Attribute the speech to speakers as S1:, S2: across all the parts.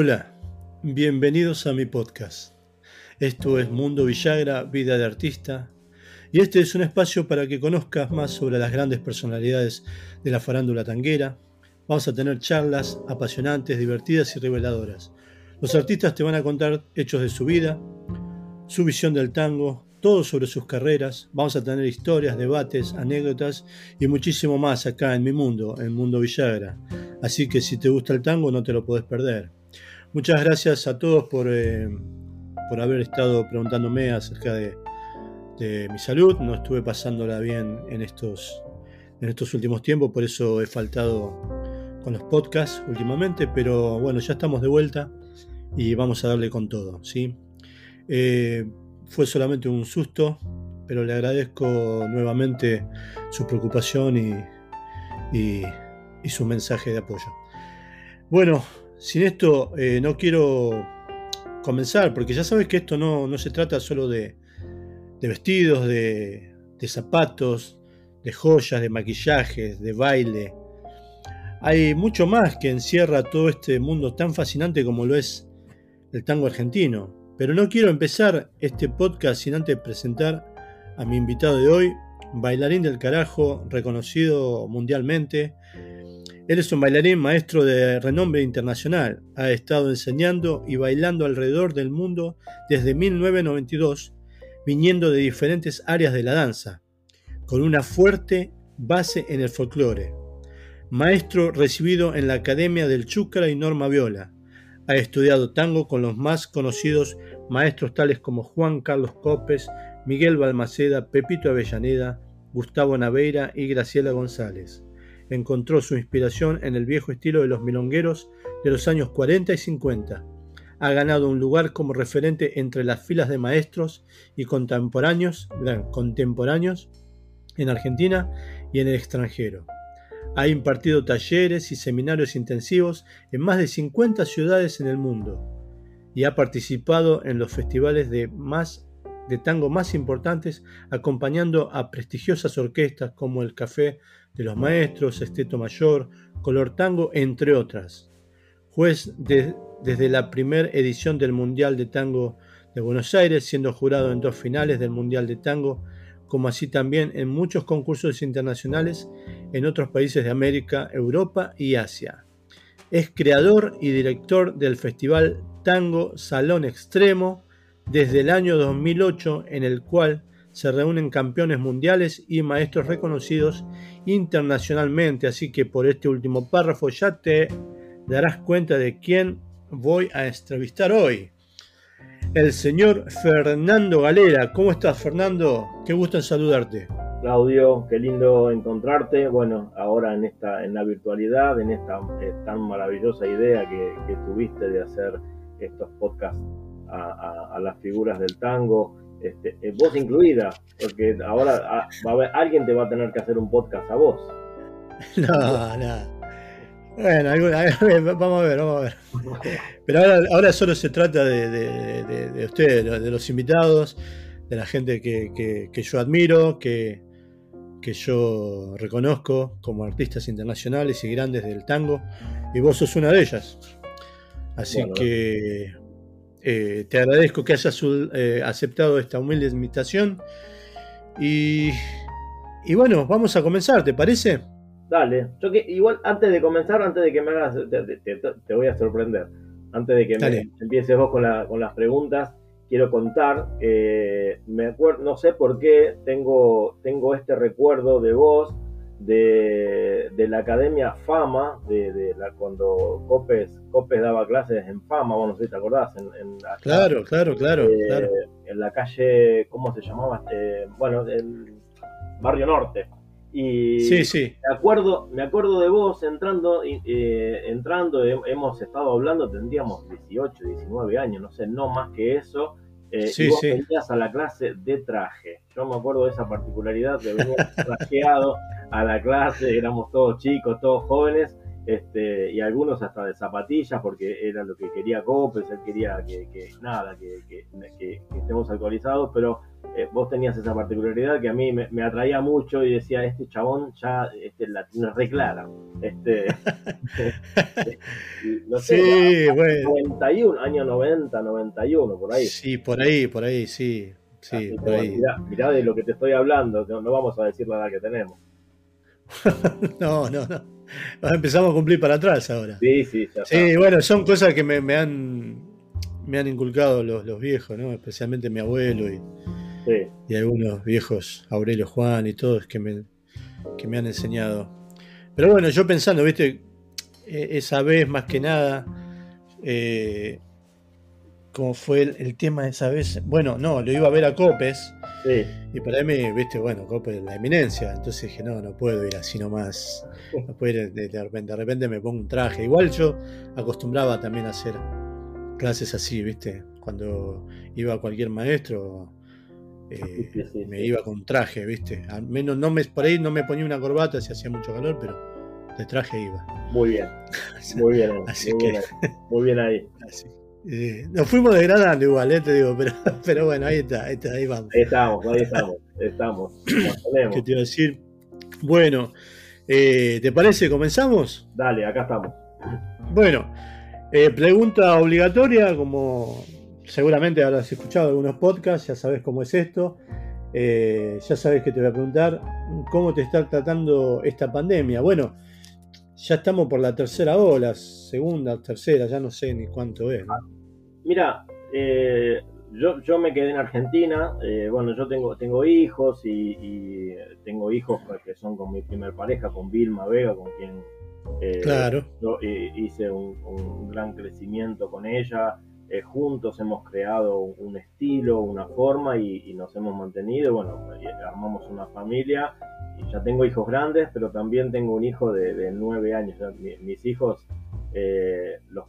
S1: Hola, bienvenidos a mi podcast. Esto es Mundo Villagra, Vida de Artista, y este es un espacio para que conozcas más sobre las grandes personalidades de la farándula tanguera. Vamos a tener charlas apasionantes, divertidas y reveladoras. Los artistas te van a contar hechos de su vida, su visión del tango, todo sobre sus carreras. Vamos a tener historias, debates, anécdotas y muchísimo más acá en mi mundo, en Mundo Villagra. Así que si te gusta el tango no te lo puedes perder. Muchas gracias a todos por, eh, por haber estado preguntándome acerca de, mi salud. No estuve pasándola bien en estos, en estos últimos tiempos, por eso he faltado con los podcasts últimamente, pero bueno, ya estamos de vuelta y vamos a darle con todo. ¿sí? Eh, fue solamente un susto, pero le agradezco nuevamente su preocupación y, y, su mensaje de apoyo. Bueno, sin esto eh, no quiero comenzar, porque ya sabes que esto no, no se trata solo de, de vestidos, de, de zapatos, de joyas, de maquillajes, de baile. Hay mucho más que encierra todo este mundo tan fascinante como lo es el tango argentino. Pero no quiero empezar este podcast sin antes presentar a mi invitado de hoy, bailarín del carajo, reconocido mundialmente. Él es un bailarín maestro de renombre internacional. Ha estado enseñando y bailando alrededor del mundo desde 1992, viniendo de diferentes áreas de la danza, con una fuerte base en el folclore. Maestro recibido en la Academia del Chúcara y Norma Viola ha estudiado tango con los más conocidos maestros tales como Juan Carlos Copes, Miguel Balmaceda, Pepito Avellaneda, Gustavo Naveira y Graciela González. Encontró su inspiración en el viejo estilo de los milongueros de los años 40 y 50. Ha ganado un lugar como referente entre las filas de maestros y contemporáneos, contemporáneos en Argentina y en el extranjero. Ha impartido talleres y seminarios intensivos en más de 50 ciudades en el mundo y ha participado en los festivales de, más, de tango más importantes acompañando a prestigiosas orquestas como el Café de los Maestros, Esteto Mayor, Color Tango, entre otras. Juez desde la primera edición del Mundial de Tango de Buenos Aires, siendo jurado en dos finales del Mundial de Tango como así también en muchos concursos internacionales en otros países de América, Europa y Asia. Es creador y director del Festival Tango Salón Extremo desde el año 2008 en el cual se reúnen campeones mundiales y maestros reconocidos internacionalmente, así que por este último párrafo ya te darás cuenta de quién voy a entrevistar hoy el señor Fernando Galera. ¿Cómo estás, Fernando? Qué gusto en saludarte.
S2: Claudio, qué lindo encontrarte. Bueno, ahora en esta, en la virtualidad, en esta eh, tan maravillosa idea que, tuviste de hacer estos podcasts a, las figuras del tango, este, eh, vos incluida, porque ahora ah, va a haber, alguien te va a tener que hacer un podcast a vos.
S1: No, no. Bueno, vamos a ver, vamos a ver. Pero ahora, solo se trata de, ustedes, de los invitados, de la gente que, yo admiro, que, que yo reconozco como artistas internacionales y grandes del tango, y vos sos una de ellas. Así que eh, te agradezco que hayas eh, aceptado esta humilde invitación. Y, y bueno, vamos a comenzar, ¿te parece?
S2: Dale, yo que igual antes de comenzar, antes de que me hagas, te, voy a sorprender. Antes de que me, empieces vos con, las preguntas, quiero contar, eh, me acuerdo, no sé por qué tengo, tengo este recuerdo de vos, de, la Academia Fama, de, la, cuando Copes, Copes daba clases en Fama, bueno, no sé si te acordás, en,
S1: claro, claro, claro,
S2: eh,
S1: claro,
S2: En la calle, ¿cómo se llamaba? Eh, bueno, el Barrio Norte. Y
S1: sí, sí.
S2: Me acuerdo, me acuerdo de vos entrando, eh, entrando, hemos estado hablando, tendríamos 18, 19 años, no sé, no más que eso. Eh, y vos venías a la clase de traje. Yo me acuerdo de esa particularidad de venir trajeado a la clase, éramos todos chicos, todos jóvenes, este, y algunos hasta de zapatillas, porque era lo que quería Copes, él quería que, nada, que, que, estemos actualizados, pero eh, vos tenías esa particularidad que a mí me, atraía mucho y decía, este chabón ya este, la tiene reclara. Este,
S1: no sé, sí, bueno.
S2: 91, año 90, 91, por ahí.
S1: Sí, por ahí, por ahí, sí. Sí, por ahí.
S2: Mirá, de lo que te estoy hablando, no, vamos a decir la edad que tenemos.
S1: no, no, no. Empezamos a cumplir para atrás ahora.
S2: Sí, sí,
S1: Sí, bueno, son cosas que me, han me han inculcado los, los viejos, ¿no? Especialmente mi abuelo y, y algunos viejos, Aurelio Juan y todos que me, que me han enseñado. Pero bueno, yo pensando, viste, e, esa vez más que nada, eh, como fue el, tema de esa vez, bueno, no, lo iba a ver a Copes. Y para mí, viste, bueno, Copes la eminencia. Entonces dije, no, no puedo ir así nomás. No puedo ir de, repente. De repente me pongo un traje. Igual yo acostumbraba también a hacer clases así, viste. Cuando iba a cualquier maestro, eh, me iba con traje, ¿viste? Al menos no me, por ahí no me ponía una corbata si hacía mucho calor, pero de traje iba.
S2: Muy bien, muy bien. así muy, que, bien ahí. muy bien ahí.
S1: Eh, nos fuimos degradando igual, ¿eh? te digo, pero, pero bueno, ahí está, ahí, está, ahí vamos.
S2: Ahí estamos, ahí estamos, estamos.
S1: ¿Qué te iba a decir? Bueno, eh, ¿te parece? ¿Comenzamos?
S2: Dale, acá estamos.
S1: Bueno, pregunta obligatoria, como seguramente habrás escuchado algunos podcasts, ya sabes cómo es esto. Eh, ya sabes que te voy a preguntar cómo te está tratando esta pandemia. Bueno, ya estamos por la tercera ola, segunda, tercera, ya no sé ni cuánto es.
S2: Mira, eh, yo, yo, me quedé en Argentina. Eh, bueno, yo tengo, tengo hijos y, tengo hijos que son con mi primer pareja, con Vilma Vega, con quien
S1: claro.
S2: yo hice un gran crecimiento con ella. Eh, juntos hemos creado un estilo, una forma y, nos hemos mantenido. Bueno, armamos una familia y ya tengo hijos grandes, pero también tengo un hijo de, nueve años. mis hijos, eh, los,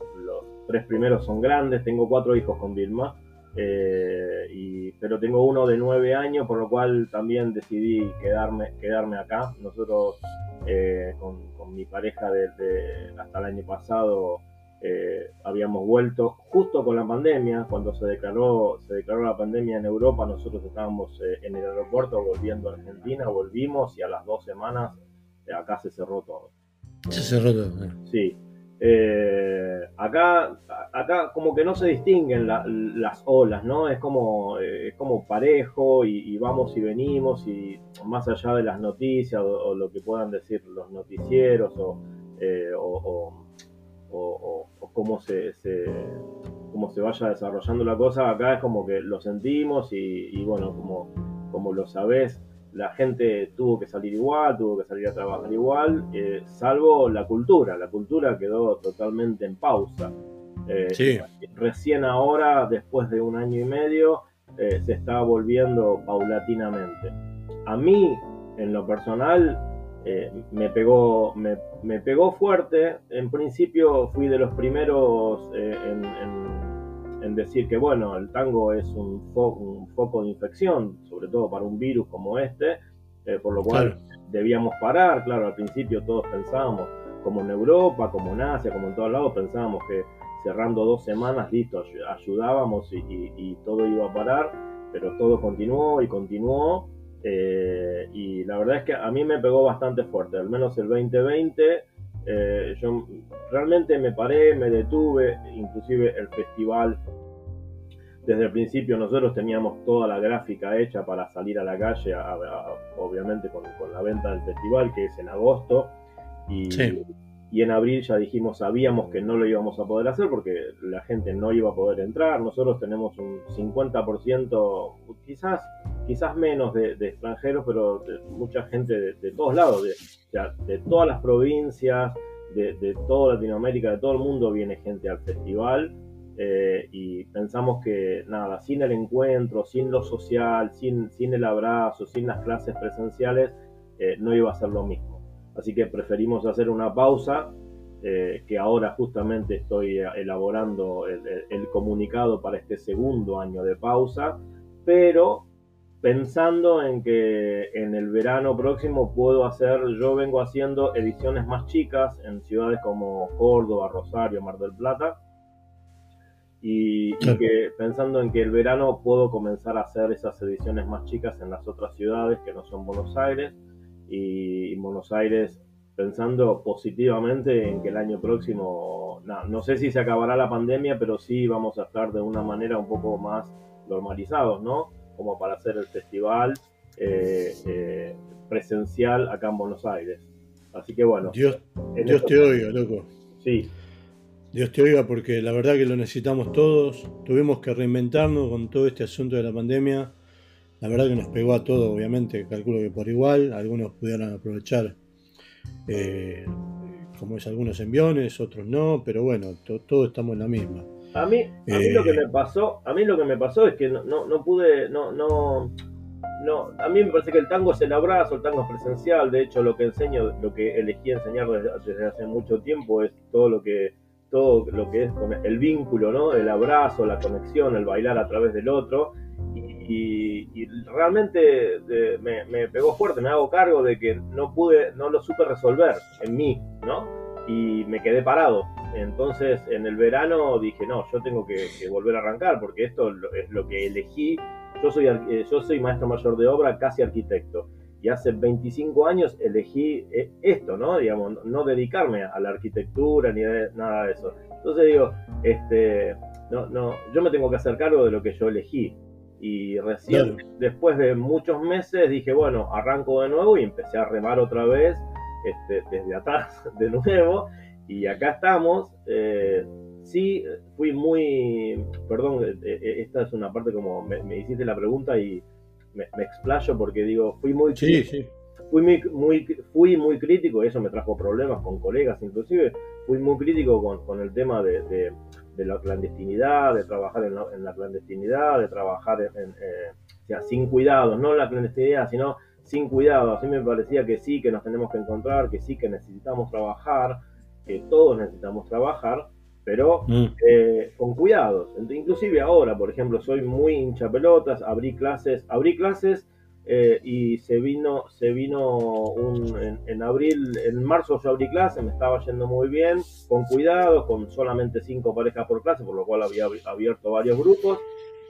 S2: tres primeros son grandes, tengo cuatro hijos con Vilma, eh, pero tengo uno de nueve años, por lo cual también decidí quedarme, quedarme acá. Nosotros con, con, mi pareja desde hasta el año pasado eh, habíamos vuelto justo con la pandemia, cuando se declaró, se declaró la pandemia en Europa, nosotros estábamos eh, en el aeropuerto volviendo a Argentina, volvimos y a las dos semanas eh, acá se cerró todo.
S1: Se cerró todo.
S2: Sí. acá, acá como que no se distinguen las olas, ¿no? Es como, es como parejo y, vamos y venimos y más allá de las noticias o, lo que puedan decir los noticieros o, o o, cómo, se, cómo se vaya desarrollando la cosa, acá es como que lo sentimos y, bueno, como, como lo sabés, la gente tuvo que salir igual, tuvo que salir a trabajar igual, eh, salvo la cultura, la cultura quedó totalmente en pausa.
S1: Eh,
S2: recién ahora, después de un año y medio, eh, se está volviendo paulatinamente. A mí, en lo personal, eh, me, pegó, me, pegó fuerte. En principio fui de los primeros eh, en, decir que bueno, el tango es un, un, foco de infección, sobre todo para un virus como este, eh, por lo cual debíamos parar. Claro, al principio todos pensábamos, como en Europa, como en Asia, como en todos lados, pensábamos que cerrando dos semanas, listo, ayudábamos y todo iba a parar, pero todo continuó y continuó eh, y la verdad es que a mí me pegó bastante fuerte, al menos el 2020. Eh, yo realmente me paré, me detuve, inclusive el festival. Desde el principio nosotros teníamos toda la gráfica hecha para salir a la calle, obviamente con, la venta del festival, que es en agosto. Y, y en abril ya dijimos, sabíamos que no lo íbamos a poder hacer porque la gente no iba a poder entrar. Nosotros tenemos un 50%, quizás, quizás menos de, extranjeros, pero mucha gente de, todos lados, de, todas las provincias, de, toda Latinoamérica, de todo el mundo viene gente al festival. Eh, y pensamos que nada, sin el encuentro, sin lo social, sin, sin el abrazo, sin las clases presenciales, eh, no iba a ser lo mismo. Así que preferimos hacer una pausa, eh, que ahora justamente estoy elaborando el, comunicado para este segundo año de pausa, pero pensando en que en el verano próximo puedo hacer, yo vengo haciendo ediciones más chicas en ciudades como Córdoba, Rosario, Mar del Plata, y, que pensando en que el verano puedo comenzar a hacer esas ediciones más chicas en las otras ciudades que no son Buenos Aires y, Buenos Aires pensando positivamente en que el año próximo, no, sé si se acabará la pandemia, pero sí vamos a estar de una manera un poco más normalizados, ¿no? Como para hacer el festival eh, eh, presencial acá en Buenos Aires. Así que bueno.
S1: Dios, Dios te oiga, loco.
S2: Sí,
S1: Dios te oiga porque la verdad que lo necesitamos todos. Tuvimos que reinventarnos con todo este asunto de la pandemia. La verdad que nos pegó a todos, obviamente, calculo que por igual. Algunos pudieran aprovechar, eh, como es, algunos enviones, otros no, pero bueno, todos estamos en la misma.
S2: A mí, a mí lo que eh, me pasó, a mí lo que me pasó es que no, no, pude, no, no, no, a mí me parece que el tango es el abrazo, el tango es presencial. De hecho, lo que enseño, lo que elegí enseñar desde hace mucho tiempo es todo lo que todo lo que es el vínculo, ¿no? El abrazo, la conexión, el bailar a través del otro. Y, realmente me, pegó fuerte, me hago cargo de que no pude, no lo supe resolver en mí, ¿no? Y me quedé parado. Entonces en el verano dije, no, yo tengo que, volver a arrancar porque esto es lo que elegí. Yo soy, eh, yo soy maestro mayor de obra, casi arquitecto y hace 25 años elegí eh, esto, ¿no? Digamos, no dedicarme a la arquitectura ni nada de eso. Entonces digo, este, no, no, yo me tengo que hacer cargo de lo que yo elegí. Y recién, después de muchos meses, dije, bueno, arranco de nuevo y empecé a remar otra vez, este, desde atrás de nuevo. Y acá estamos. Eh, sí, fui muy, perdón, eh, esta es una parte como me hiciste la pregunta y me, explayo porque digo, fui muy, Fui, muy, fui muy crítico, y eso me trajo problemas con colegas inclusive, fui muy crítico con, el tema de, la clandestinidad, de trabajar en la, clandestinidad, de trabajar en, eh, sin cuidados, no la clandestinidad, sino sin cuidado. Así me parecía que sí, que nos tenemos que encontrar, que sí, que necesitamos trabajar, que todos necesitamos trabajar, pero mm. eh, con cuidados. Inclusive ahora, por ejemplo, soy muy hincha pelotas, abrí clases, abrí clases eh, y se vino, se vino un, en, abril, en marzo yo abrí clases, me estaba yendo muy bien, con cuidados, con solamente cinco parejas por clase, por lo cual había abierto varios grupos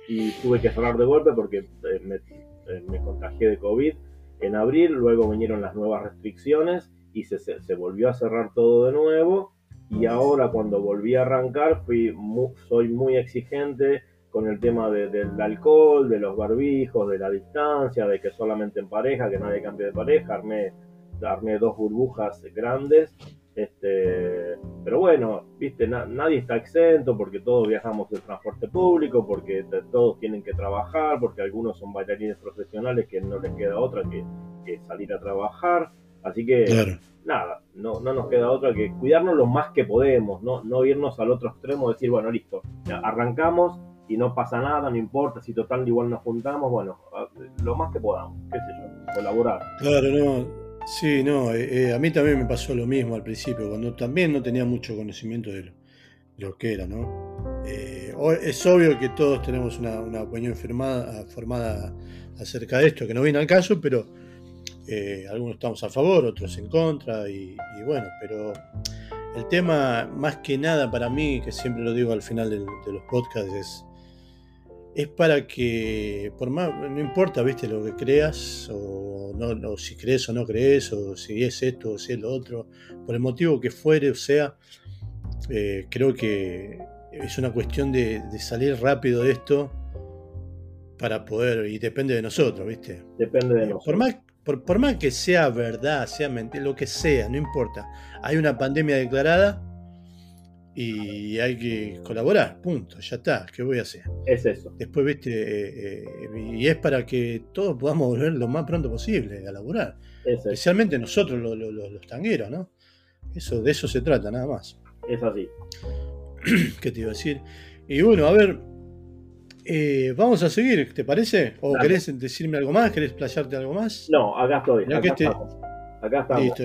S2: y tuve que cerrar de golpe porque eh, me, me, contagié de COVID en abril, luego vinieron las nuevas restricciones y se, se volvió a cerrar todo de nuevo. Y ahora cuando volví a arrancar fui soy muy exigente con el tema del alcohol, de los barbijos, de la distancia, de que solamente en pareja, que nadie cambie de pareja, armé, armé dos burbujas grandes, este, pero bueno, viste, nadie está exento porque todos viajamos en transporte público, porque todos tienen que trabajar, porque algunos son bailarines profesionales que no les queda otra que, salir a trabajar, así que nada, no, no nos queda otra que cuidarnos lo más que podemos, no, no irnos al otro extremo, decir, bueno, listo, arrancamos y no pasa nada, no importa si total igual nos juntamos, bueno, lo más que podamos, qué sé yo, colaborar.
S1: Claro, no, sí, no, eh, eh, a mí también me pasó lo mismo al principio, cuando también no tenía mucho conocimiento de lo, que era, ¿no? Eh, es obvio que todos tenemos una, una opinión firmada, formada acerca de esto, que no viene al caso, pero eh, algunos estamos a favor, otros en contra, y, bueno, pero el tema, más que nada para mí, que siempre lo digo al final de, los podcasts, es, es para que, por más, no importa, viste, lo que creas, o, no, si crees o no crees, o si es esto o si es lo otro, por el motivo que fuere, o sea, eh, creo que es una cuestión de, salir rápido de esto para poder, y depende de nosotros, ¿viste?
S2: Depende de nosotros.
S1: Por más, por, más que sea verdad, sea mentira, lo que sea, no importa. Hay una pandemia declarada y hay que colaborar, punto, ya está, ¿qué voy a hacer?
S2: Es eso.
S1: Después, viste, eh, eh, y es para que todos podamos volver lo más pronto posible a laburar. Especialmente nosotros los, tangueros, ¿no? Eso, de eso se trata, nada más.
S2: Es así.
S1: ¿Qué te iba a decir? Y bueno, a ver, eh, vamos a seguir, ¿te parece? ¿O querés decirme algo más? ¿Querés playarte algo más?
S2: No, acá estoy. Acá, este- estamos. acá estamos.
S1: Listo.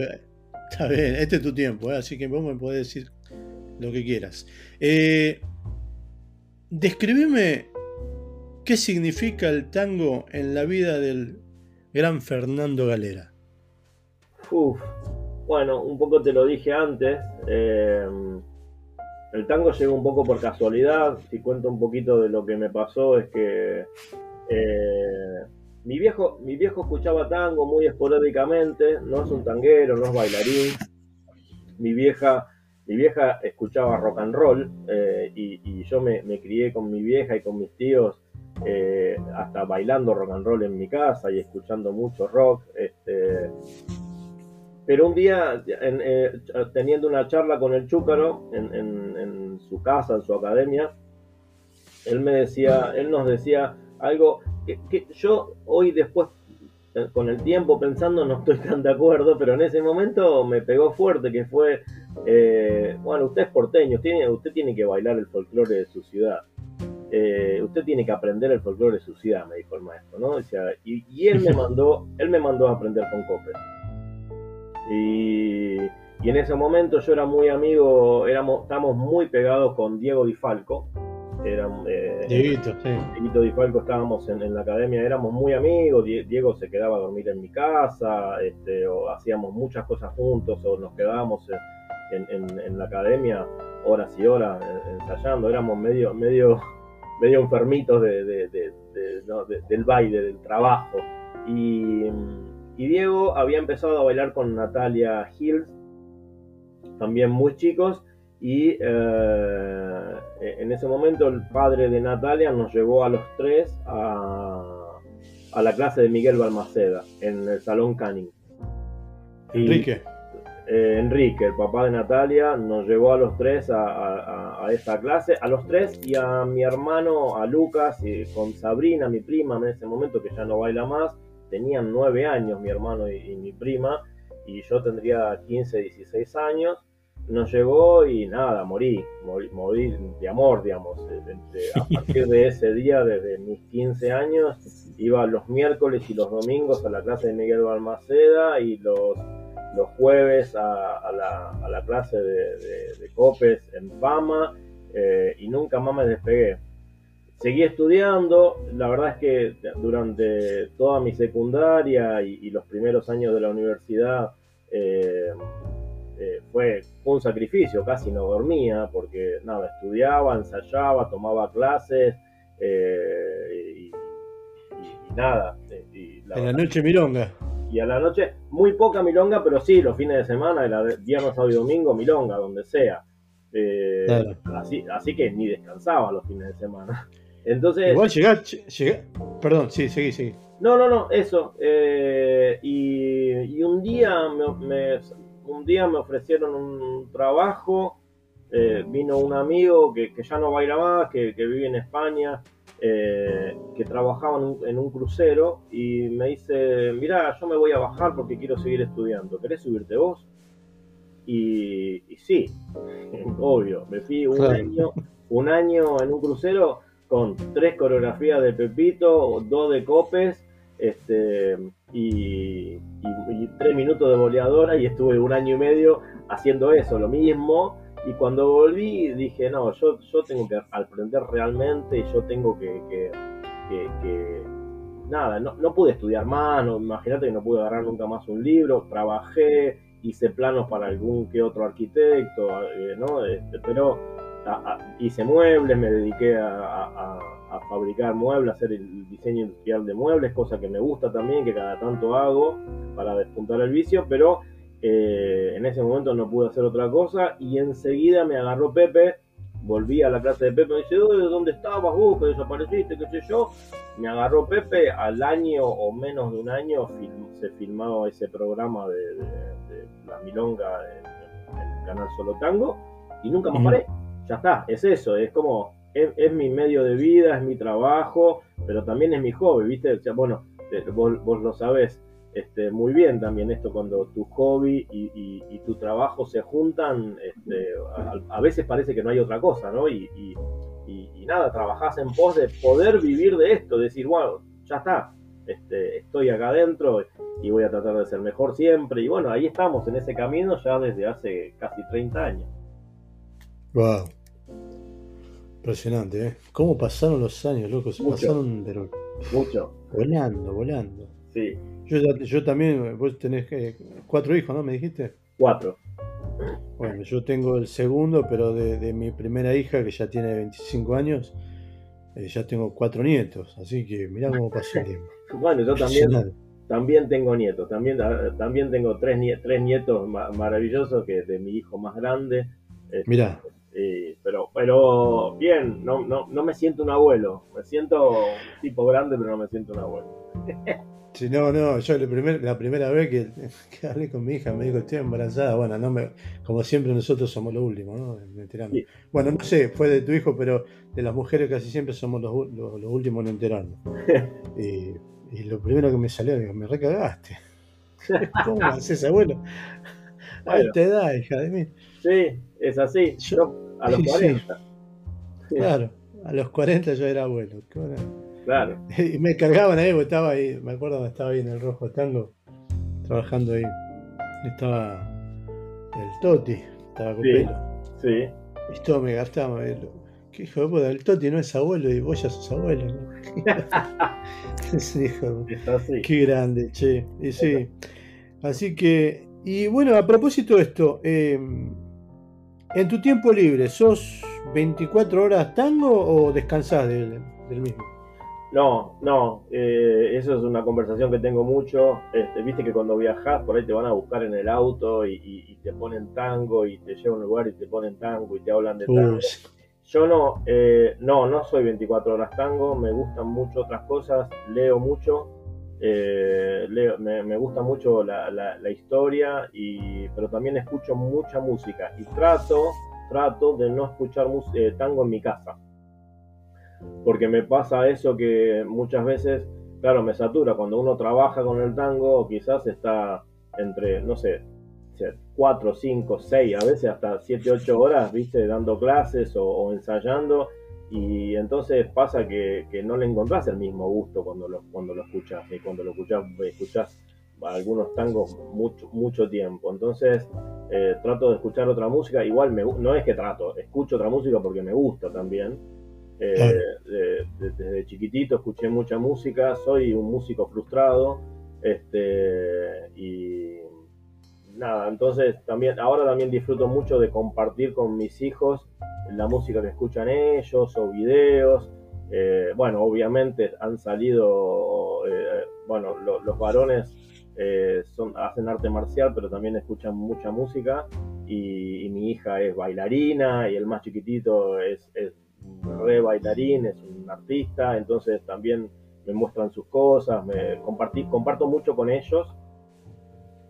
S1: Está bien, este es tu tiempo, ¿eh? así que vos me podés decir lo que quieras. Eh, describime qué significa el tango en la vida del gran Fernando Galera.
S2: Uf, bueno, un poco te lo dije antes. Eh, el tango llegó un poco por casualidad. Si cuento un poquito de lo que me pasó, es que eh, mi, viejo, mi viejo escuchaba tango muy esporádicamente, no es un tanguero, no es bailarín. Mi vieja, mi vieja escuchaba rock and roll eh, y, yo me, crié con mi vieja y con mis tíos eh, hasta bailando rock and roll en mi casa y escuchando mucho rock. Este, pero un día, eh, teniendo una charla con el Chúcaro en, su casa, en su academia, él me decía, él nos decía algo que, yo hoy después, eh, con el tiempo pensando, no estoy tan de acuerdo, pero en ese momento me pegó fuerte, que fue, eh, bueno, usted es porteño, usted tiene, usted tiene que bailar el folclore de su ciudad. usted tiene que aprender el folclore de su ciudad, me dijo el maestro, ¿no? y, y, él me mandó, él me mandó a aprender con Copper. Y, en ese momento yo era muy amigo, éramos, estábamos muy pegados con Diego Di Falco. Era, eh, Dieguito, Di Falco estábamos en, la academia, éramos muy amigos. Diego se quedaba a dormir en mi casa, este, o hacíamos muchas cosas juntos, o nos quedábamos en, la academia horas y horas ensayando. Éramos medio, medio, medio enfermitos del baile, del trabajo. Y y Diego había empezado a bailar con Natalia Hills, también muy chicos, y eh, en ese momento el padre de Natalia nos llevó a los tres a, la clase de Miguel Balmaceda en el Salón Canning.
S1: Enrique.
S2: Eh, Enrique, el papá de Natalia, nos llevó a los tres a, esta clase, a los tres y a mi hermano, a Lucas, y con Sabrina, mi prima en ese momento que ya no baila más, tenían nueve años mi hermano y, mi prima, y yo tendría 15, 16 años. Nos llegó y nada, morí, morí, de amor, digamos. a partir de ese día, desde mis 15 años, iba los miércoles y los domingos a la clase de Miguel Balmaceda y los, los jueves a, la, clase de, Copes en Fama eh, y nunca más me despegué seguí estudiando, la verdad es que durante toda mi secundaria y, los primeros años de la universidad eh, eh, fue un sacrificio, casi no dormía porque nada, estudiaba, ensayaba, tomaba clases eh, y, nada.
S1: en la noche milonga.
S2: Y a la noche, muy poca milonga, pero sí, los fines de semana, viernes, sábado y domingo, milonga, donde sea. así, así que ni descansaba los fines de semana. Entonces.
S1: Igual llegar, Perdón, sí, seguí, seguí.
S2: No, no, no, eso. Eh, y, un día me, un día me ofrecieron un trabajo. Eh, vino un amigo que, ya no baila más, que, vive en España, eh, que trabajaba en un, crucero y me dice, mira, yo me voy a bajar porque quiero seguir estudiando, ¿querés subirte vos? Y, sí, obvio, me fui un año, un año en un crucero con tres coreografías de Pepito, dos de Copes, este, y, tres minutos de boleadora y estuve un año y medio haciendo eso, lo mismo. Y cuando volví dije, no, yo, yo tengo que aprender realmente yo tengo que, que, nada, no, no, pude estudiar más, no, imagínate que no pude agarrar nunca más un libro, trabajé, hice planos para algún que otro arquitecto, eh, ¿no? Este, pero hice muebles, me dediqué a, fabricar muebles, a hacer el diseño industrial de muebles, cosa que me gusta también, que cada tanto hago para despuntar el vicio, pero eh, en ese momento no pude hacer otra cosa y enseguida me agarró Pepe, volví a la clase de Pepe, me dice, ¿dónde estabas vos? Que desapareciste, qué sé yo. Me agarró Pepe, al año o menos de un año se filmaba ese programa de, La Milonga en, el canal Solo Tango y nunca más paré ya está, es eso, es como, es, mi medio de vida, es mi trabajo, pero también es mi hobby, ¿viste? bueno, eh, vos, lo sabés este, muy bien también esto, cuando tu hobby y, tu trabajo se juntan, este, a, veces parece que no hay otra cosa, ¿no? Y, nada, trabajás en pos de poder vivir de esto, decir, bueno, ya está, este, estoy acá adentro y voy a tratar de ser mejor siempre. Y bueno, ahí estamos en ese camino ya desde hace casi 30 años.
S1: Wow. Impresionante, ¿eh? ¿Cómo pasaron los años, loco? Se pasaron de
S2: Mucho.
S1: Volando, volando.
S2: Sí.
S1: Yo, yo también, vos tenés cuatro hijos, ¿no? ¿Me dijiste?
S2: Cuatro.
S1: Bueno, yo tengo el segundo, pero de, mi primera hija, que ya tiene 25 años, eh, ya tengo cuatro nietos, así que mirá cómo pasó el tiempo.
S2: bueno, yo también, también tengo nietos, también, ah, también tengo tres, tres nietos maravillosos, que de mi hijo más grande.
S1: Este, mirá.
S2: pero, pero bien, no, no, no me siento un abuelo, me siento un tipo grande, pero no me siento un abuelo.
S1: Sí, no, no, yo la, la primera vez que, hablé con mi hija me dijo estoy embarazada, bueno, no me, como siempre nosotros somos los últimos, ¿no? Bueno, no sé, fue de tu hijo, pero de las mujeres casi siempre somos los, últimos en enterarnos. y, lo primero que me salió, digo, me recagaste. ¿Cómo haces, abuelo? A esta edad, hija de mí.
S2: Sí, es así. Yo, a los 40.
S1: Claro, a los 40 yo era abuelo.
S2: Claro.
S1: Y me cargaban ahí, porque estaba ahí, me acuerdo que estaba ahí en el Rojo Tango, trabajando ahí. Estaba el Toti, estaba con pelo.
S2: Sí.
S1: Y todo me gastaba. ¿Qué hijo de puta? El Toti no es abuelo y vos ya sos abuelo. es hijo. así. Qué grande, che. Y sí. Así que, y bueno, a propósito de esto, eh, en tu tiempo libre, ¿sos 24 horas tango o descansás del mismo?
S2: No, no, eh, eso es una conversación que tengo mucho. Este, Viste que cuando viajas por ahí te van a buscar en el auto y, te ponen tango y te llevan a un lugar y te ponen tango y te hablan de tango. Yo no, eh, no, no soy 24 horas tango, me gustan mucho otras cosas, leo mucho, eh, me, gusta mucho la, la, historia, y, pero también escucho mucha música y trato, trato de no escuchar tango en mi casa. Porque me pasa eso que muchas veces, claro, me satura. Cuando uno trabaja con el tango, quizás está entre, no sé, 4, 5, 6, a veces hasta 7, 8 horas, viste, dando clases o, ensayando, y entonces pasa que, no le encontrás el mismo gusto cuando lo, cuando lo escuchas, y cuando lo escuchas, escuchás algunos tangos mucho, mucho tiempo. Entonces eh, trato de escuchar otra música, igual me, no es que trato, escucho otra música porque me gusta también, eh, desde chiquitito escuché mucha música, soy un músico frustrado, este, y nada, entonces también, ahora también disfruto mucho de compartir con mis hijos la música que escuchan ellos o videos. Eh, bueno, obviamente han salido, eh, bueno, los varones son, hacen arte marcial, pero también escuchan mucha música y, mi hija es bailarina y el más chiquitito es re bailarín, es un artista, entonces también me muestran sus cosas, me compartí, comparto mucho con ellos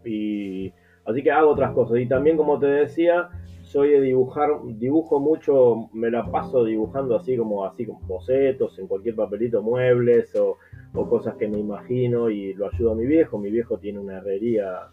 S2: y así que hago otras cosas y también como te decía soy de dibujar, dibujo mucho, me la paso dibujando así como así con bocetos en cualquier papelito, muebles o, o cosas que me imagino y lo ayudo a mi viejo, mi viejo tiene una herrería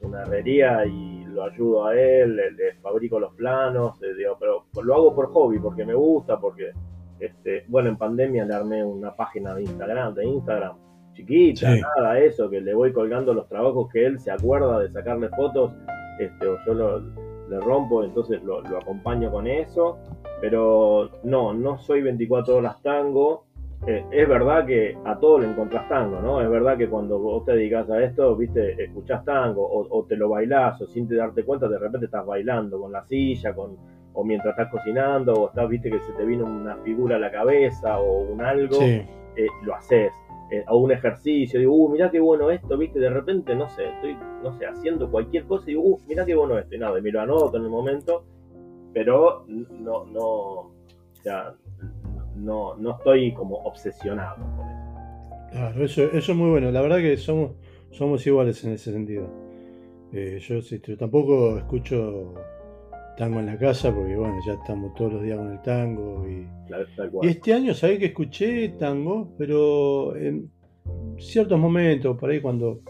S2: una herrería y lo ayudo a él, le, fabrico los planos, eh, pero lo hago por hobby, porque me gusta, porque, este, bueno, en pandemia le armé una página de Instagram, de Instagram, chiquita, nada, eso, que le voy colgando los trabajos que él se acuerda de sacarle fotos, este, o yo lo, le rompo, entonces lo, lo acompaño con eso, pero no, no soy 24 horas tango, eh, es verdad que a todo le encontrás tango, ¿no? Es verdad que cuando vos te dedicas a esto, viste, escuchás tango o, te lo bailás o sin te darte cuenta de repente estás bailando con la silla, con, o mientras estás cocinando o estás, viste, que se te vino una figura a la cabeza o un algo, eh, lo haces. Eh, o un ejercicio, digo, uh, mirá qué bueno esto, viste, de repente, no sé, estoy, no sé, haciendo cualquier cosa y digo, uh, mirá qué bueno esto, y nada, me lo anoto en el momento, pero no, no, o sea, no, no estoy como obsesionado con eso,
S1: eso es muy bueno. La verdad que somos, somos iguales en ese sentido. Eh, yo, tampoco escucho tango en la casa porque bueno, ya estamos todos los días con el tango y, y este año sabés que escuché tango, pero en ciertos momentos, por ahí cuando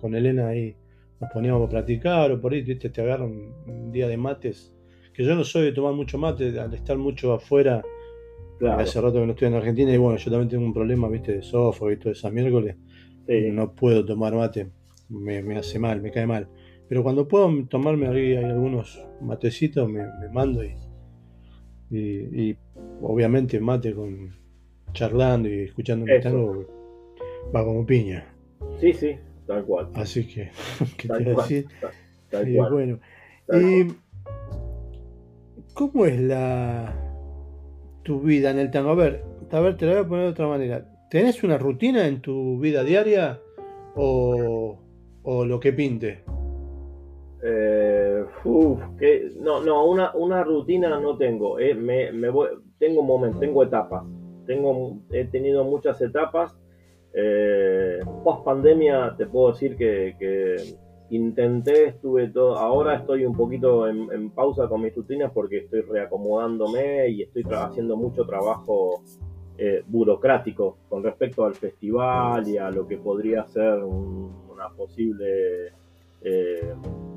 S1: con, Elena ahí nos poníamos a practicar o por ahí te, te agarran un día de mates, que yo no soy de tomar mucho mate, al estar mucho afuera Hace rato que no estoy en Argentina y bueno, yo también tengo un problema, viste, de sofá y todo esa miércoles. No puedo tomar mate, me, hace mal, me cae mal. Pero cuando puedo tomarme ahí algunos matecitos, me, mando y, y, obviamente mate con charlando y escuchando mi tango va como piña.
S2: Sí, sí, tal cual.
S1: Así que, ¿qué te decir? Tal, cual. bueno. Y, ¿Cómo es la tu vida en el tango? A ver, a ver, te lo voy a poner de otra manera. ¿Tenés una rutina en tu vida diaria o, lo que pinte?
S2: Eh, no, no, una, rutina no tengo. Eh, me, voy, tengo momentos, tengo etapas. Tengo, he tenido muchas etapas. Eh, post pandemia te puedo decir que, intenté, estuve todo, ahora estoy un poquito en, pausa con mis rutinas porque estoy reacomodándome y estoy haciendo mucho trabajo burocrático con respecto al festival y a lo que podría ser una posible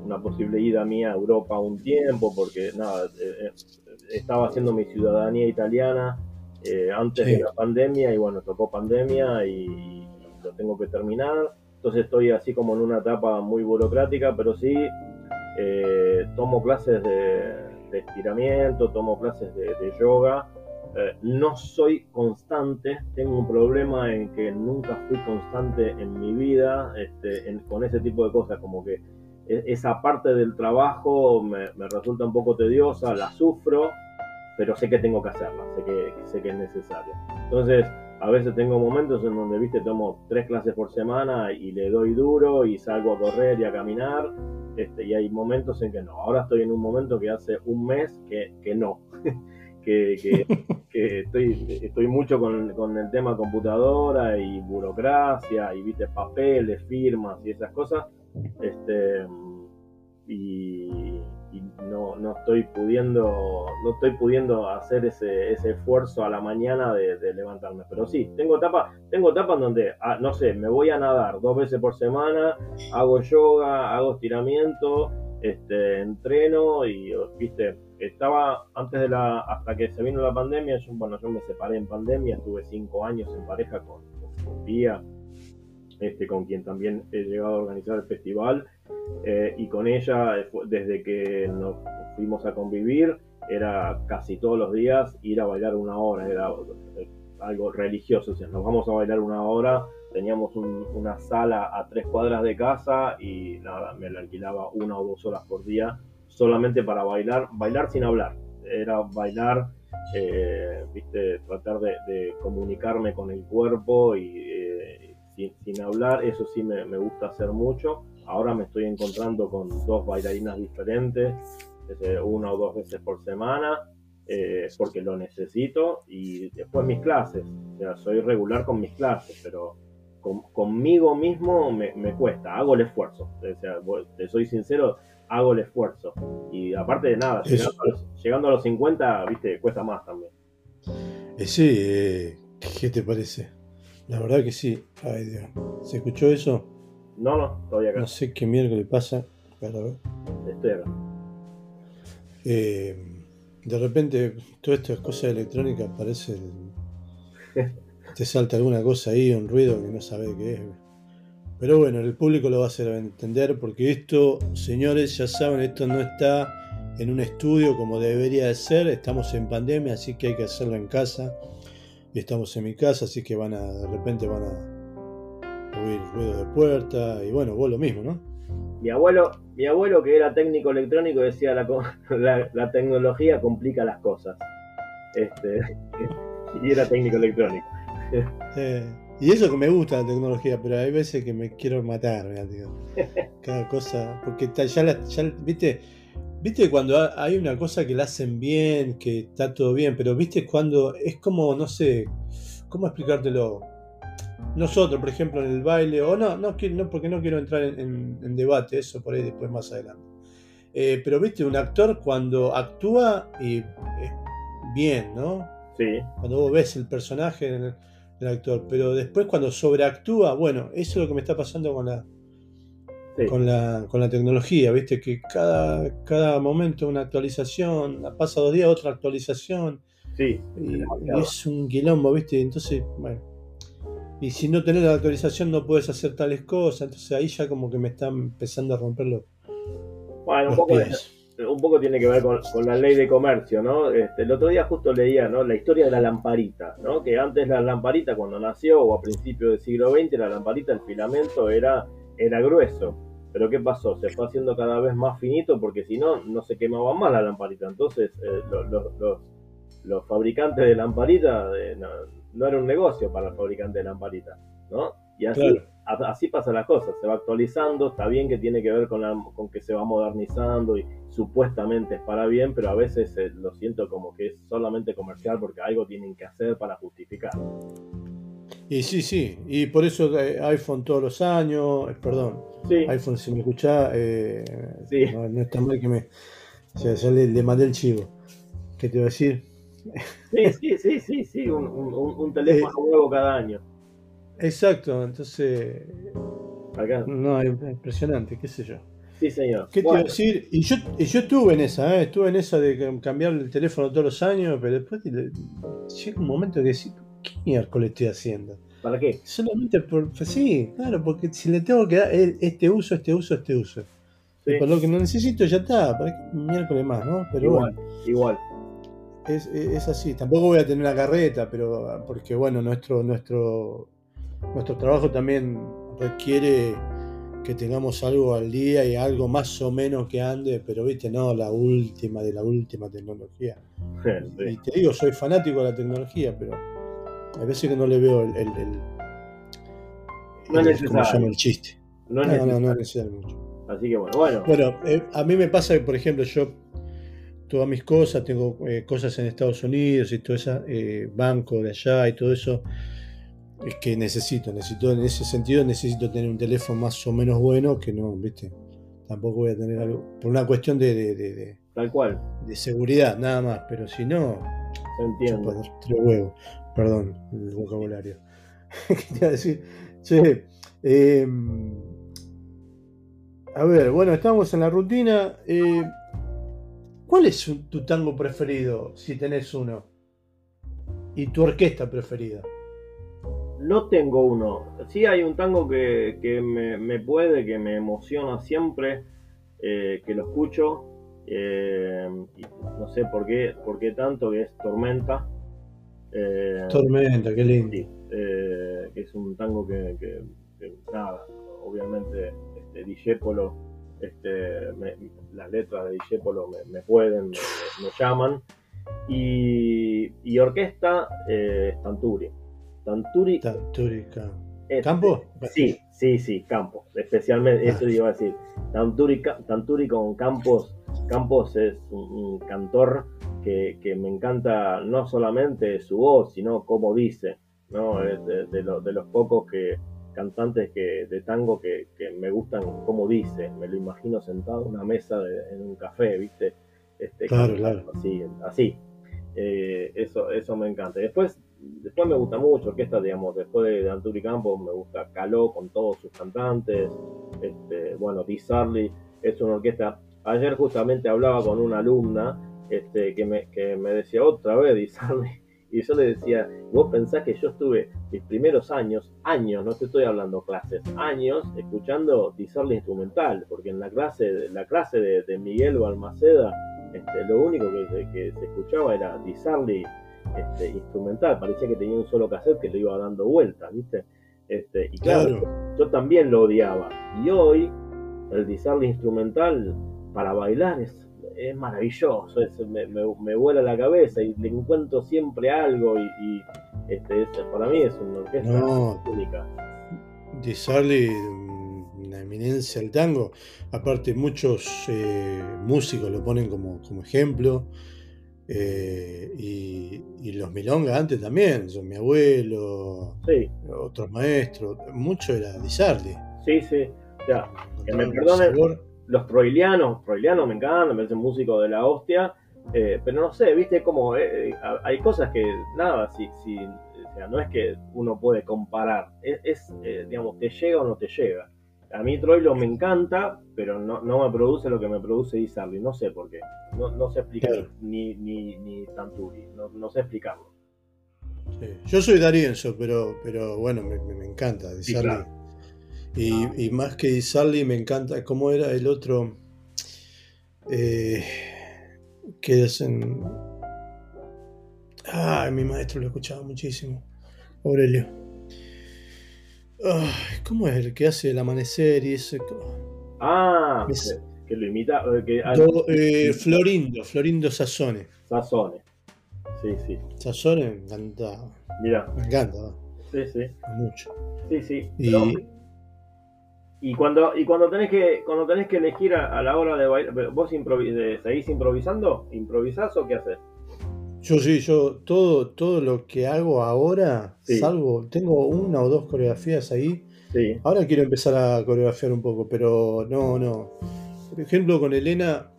S2: una posible ida mía a Europa un tiempo porque nada eh, estaba haciendo mi ciudadanía italiana antes de la pandemia y bueno tocó pandemia y lo tengo que terminar entonces estoy así como en una etapa muy burocrática, pero sí eh, tomo clases de, estiramiento, tomo clases de, yoga. Eh, no soy constante, tengo un problema en que nunca fui constante en mi vida este, con ese tipo de cosas, como que esa parte del trabajo me, me, resulta un poco tediosa, la sufro, pero sé que tengo que hacerla, sé que, sé que es necesario. Entonces, a veces tengo momentos en donde, viste, tomo tres clases por semana y le doy duro y salgo a correr y a caminar. Este, y hay momentos en que no. Ahora estoy en un momento que hace un mes que, que no. que, que, estoy, estoy mucho con, con, el tema computadora y burocracia y, viste, papeles, firmas y esas cosas. Este, y, y no, no, estoy pudiendo no estoy pudiendo hacer ese, ese esfuerzo a la mañana de, levantarme. Pero sí tengo etapas tengo etapas donde ah, no sé me voy a nadar dos veces por semana hago yoga hago estiramiento este entreno y viste estaba antes de la hasta que se vino la pandemia yo, bueno yo me separé en pandemia estuve cinco años en pareja con, con Pía este, con quien también he llegado a organizar el festival. Eh, y con ella, eh, desde que nos fuimos a convivir, era casi todos los días ir a bailar una hora, era eh, algo religioso, o sea, nos vamos a bailar una hora, teníamos una sala a tres cuadras de casa y nada, me la alquilaba una o dos horas por día solamente para bailar, bailar sin hablar, era bailar, viste, tratar de, comunicarme con el cuerpo y sin, hablar, eso sí me, gusta hacer mucho. Ahora me estoy encontrando con dos bailarinas diferentes, una o dos veces por semana, eh, porque lo necesito. Y después mis clases, o sea, soy regular con mis clases, pero conmigo mismo me, cuesta, hago el esfuerzo. O sea, te soy sincero, hago el esfuerzo. Y aparte de nada, llegando a, los, 50, viste, cuesta más también.
S1: Eh, sí, eh, ¿qué te parece? La verdad que sí. Ay, Dios. ¿Se escuchó eso?
S2: No, no, todavía acá.
S1: No sé qué miércoles pasa. Para ver.
S2: Estoy acá.
S1: Eh, de repente, todas estas cosas electrónicas parecen. te salta alguna cosa ahí, un ruido que no sabe qué es. Pero bueno, el público lo va a hacer entender porque esto, señores, ya saben, esto no está en un estudio como debería de ser. Estamos en pandemia, así que hay que hacerlo en casa y estamos en mi casa, así que van a, de repente van a oír ruido de puerta y bueno, vos lo mismo, ¿no?
S2: Mi abuelo, mi abuelo que era técnico electrónico decía la, la, tecnología complica las cosas. Este, y era técnico electrónico.
S1: Eh, y eso que me gusta la tecnología, pero hay veces que me quiero matar, Cada cosa, porque ya, la, ya viste, Viste cuando hay una cosa que la hacen bien, que está todo bien, pero viste cuando es como, no sé, ¿cómo explicártelo? Nosotros, por ejemplo, en el baile, o no, no, no porque no quiero entrar en, debate, eso por ahí después más adelante. Eh, pero viste, un actor cuando actúa y bien, ¿no?
S2: Sí.
S1: Cuando vos ves el personaje del actor, pero después cuando sobreactúa, bueno, eso es lo que me está pasando con la, con, la, con la tecnología, viste que cada, cada momento una actualización, pasa dos días otra actualización.
S2: Sí.
S1: Y, es un quilombo, viste, entonces, bueno. Y si no tenés la actualización no puedes hacer tales cosas, entonces ahí ya como que me está empezando a romperlo.
S2: Bueno, un poco, un poco, tiene que ver con, la ley de comercio, ¿no? Este, el otro día justo leía, ¿no? La historia de la lamparita, ¿no? Que antes la lamparita cuando nació o a principios del siglo XX, la lamparita, el filamento era, era grueso Pero ¿qué pasó? Se fue haciendo cada vez más finito porque si no, no se quemaba más la lamparita. Entonces, eh, los, fabricantes de lamparita eh, no, era un negocio para el fabricante de lamparita, ¿no? Y así, así pasa la cosa, se va actualizando, está bien que tiene que ver con, con que se va modernizando y supuestamente es para bien, pero a veces eh, lo siento como que es solamente comercial porque algo tienen que hacer para justificar.
S1: Y sí, sí, y por eso eh, iPhone todos los años, eh, perdón, iPhone si me escuchás, no, está mal que me... O le, mandé el chivo. ¿Qué te iba a decir?
S2: Sí, sí, sí, sí, sí, un, teléfono nuevo cada año.
S1: Exacto, entonces. Acá. No, es impresionante, qué sé yo.
S2: Sí, señor.
S1: ¿Qué te iba a decir? Y yo, y yo estuve en esa, ¿eh? estuve en esa de cambiar el teléfono todos los años, pero después llega un momento que decís, ¿qué miércoles estoy haciendo?
S2: ¿Para qué?
S1: Solamente por. Pues sí, claro, porque si le tengo que dar este uso, este uso, este uso. Y por lo que no necesito ya está, ¿para qué miércoles más, no? Pero
S2: igual, igual.
S1: Es, es, así, tampoco voy a tener una carreta, pero porque bueno, nuestro, nuestro nuestro trabajo también requiere que tengamos algo al día y algo más o menos que ande, pero viste, no la última de la última tecnología. Y te digo, soy fanático de la tecnología, pero a veces que no le veo el, el,
S2: no es
S1: el chiste.
S2: No,
S1: no, no, no, es necesario mucho.
S2: Así que bueno, bueno.
S1: Bueno, eh, a mí me pasa que, por ejemplo, yo todas mis cosas, tengo eh, cosas en Estados Unidos y todo eso, eh, banco de allá y todo eso es que necesito, necesito, en ese sentido necesito tener un teléfono más o menos bueno que no, viste, tampoco voy a tener algo, por una cuestión de, de,
S2: tal cual,
S1: de seguridad, nada más, pero si no,
S2: entiendo.
S1: Tres huevos, perdón, el vocabulario. ¿Qué te iba a decir? Che, em, a ver, bueno, estamos en la rutina. Eh, ¿Cuál es tu tango preferido, si tenés uno? ¿Y tu orquesta preferida?
S2: No tengo uno. Sí hay un tango que, me, puede, que me emociona siempre, eh, que lo escucho. Eh, no sé por qué, por qué tanto, que es Tormenta.
S1: Eh, Tormenta, qué lindo.
S2: que es un tango que, nada, obviamente este, este, las letras de Dijépolo me, pueden, me, llaman. Y, y orquesta, Stanturi.
S1: Tanturi.
S2: Tanturi,
S1: este, ¿Campo?
S2: Sí, sí, sí, Campos. Especialmente, eso iba a decir. Tanturi, con Campos. Campos es un, cantor que, me encanta no solamente su voz, sino cómo dice. ¿no? Es de, los pocos que, cantantes que, de tango que, me gustan cómo dice. Me lo imagino sentado en una mesa en un café, ¿viste? Este,
S1: claro, claro.
S2: Así, así. Eh, eso, eso me encanta. Después después me gusta mucho orquesta, digamos, después de Anturi Campos me gusta Caló con todos sus cantantes, este, bueno, Di Sarli es una orquesta. Ayer justamente hablaba con una alumna este, que, me, que me decía otra vez Di Sarli, y yo le decía, vos pensás que yo estuve mis primeros años, años, no te estoy hablando clases, años escuchando Di Sarli instrumental, porque en la clase, la clase de, Miguel Balmaceda, este, lo único que, que se escuchaba era Di Sarli este, instrumental, parecía que tenía un solo cassette que lo iba dando vueltas, ¿viste? Este, y claro, yo también lo odiaba. Y hoy, el Disarly instrumental para bailar es, es maravilloso, me, me, vuela la cabeza y le encuentro siempre algo y, este, para mí es una orquesta única.
S1: Disarly, una eminencia el tango, aparte muchos eh, músicos lo ponen como, como ejemplo. Eh, y, los milongas antes también, son mi abuelo, otros maestros, mucho era Di
S2: Sí, sí. O sea, que me perdonen los troilianos, troilianos me encantan, me parecen músicos de la hostia, eh, pero no sé, viste como eh, hay cosas que, nada, si, si, o sea, no es que uno puede comparar, es, digamos, te llega o no te llega. A mí Troilo me encanta, pero no, me produce lo que me produce Isarli. No sé por qué. No, no sé explicar ni, ni, ni Tanturi. No, sé explicarlo.
S1: Yo soy Darienzo, pero, pero bueno, me, me, encanta Isarli. Y, y, más que Isarli, me encanta. ¿Cómo era el otro? Eh, que es en. Ah, mi maestro lo escuchaba muchísimo. Aurelio. ¿Cómo es el que hace el amanecer y ese?
S2: Ah, que, lo imita. Que,
S1: eh, Florindo, Florindo Sassone.
S2: Sassone. Sí, sí.
S1: Sassone me encanta.
S2: Mira.
S1: Me encanta.
S2: Sí, sí.
S1: Mucho.
S2: Sí, sí. Y, cuando, y cuando tenés que cuando tenés que elegir a, la hora de bailar, ¿vos seguís improvisando? ¿Improvisás o qué haces?
S1: Yo sí, yo todo, todo lo que hago ahora, salvo, tengo una o dos coreografías ahí.
S2: Sí.
S1: Ahora quiero empezar a coreografiar un poco, pero no, no. Por ejemplo, con Elena,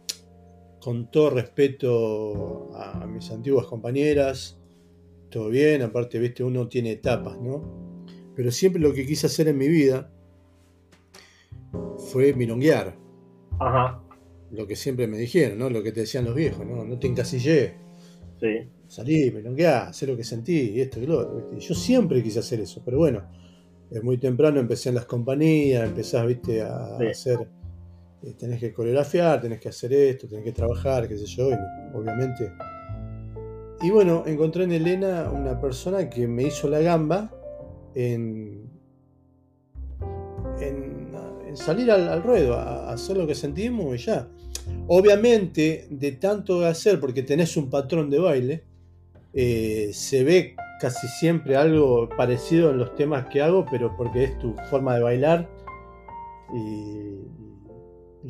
S1: con todo respeto a mis antiguas compañeras, todo bien, aparte, viste, uno tiene etapas, ¿no? Pero siempre lo que quise hacer en mi vida fue milonguear.
S2: Ajá.
S1: Lo que siempre me dijeron, ¿no? Lo que te decían los viejos, ¿no? No te encasillé.
S2: Sí.
S1: Salí, milongueá, sé lo que sentí, y esto y lo otro. Yo siempre quise hacer eso, pero bueno, muy temprano empecé en las compañías, empezás, viste, a hacer. Eh, tenés que coreografiar, tenés que hacer esto, tenés que trabajar, qué sé yo, y obviamente y bueno, encontré en Elena una persona que me hizo la gamba en, en, salir al, ruedo, a, hacer lo que sentimos y ya. Obviamente, de tanto hacer, porque tenés un patrón de baile, eh, se ve casi siempre algo parecido en los temas que hago, pero porque es tu forma de bailar. Y,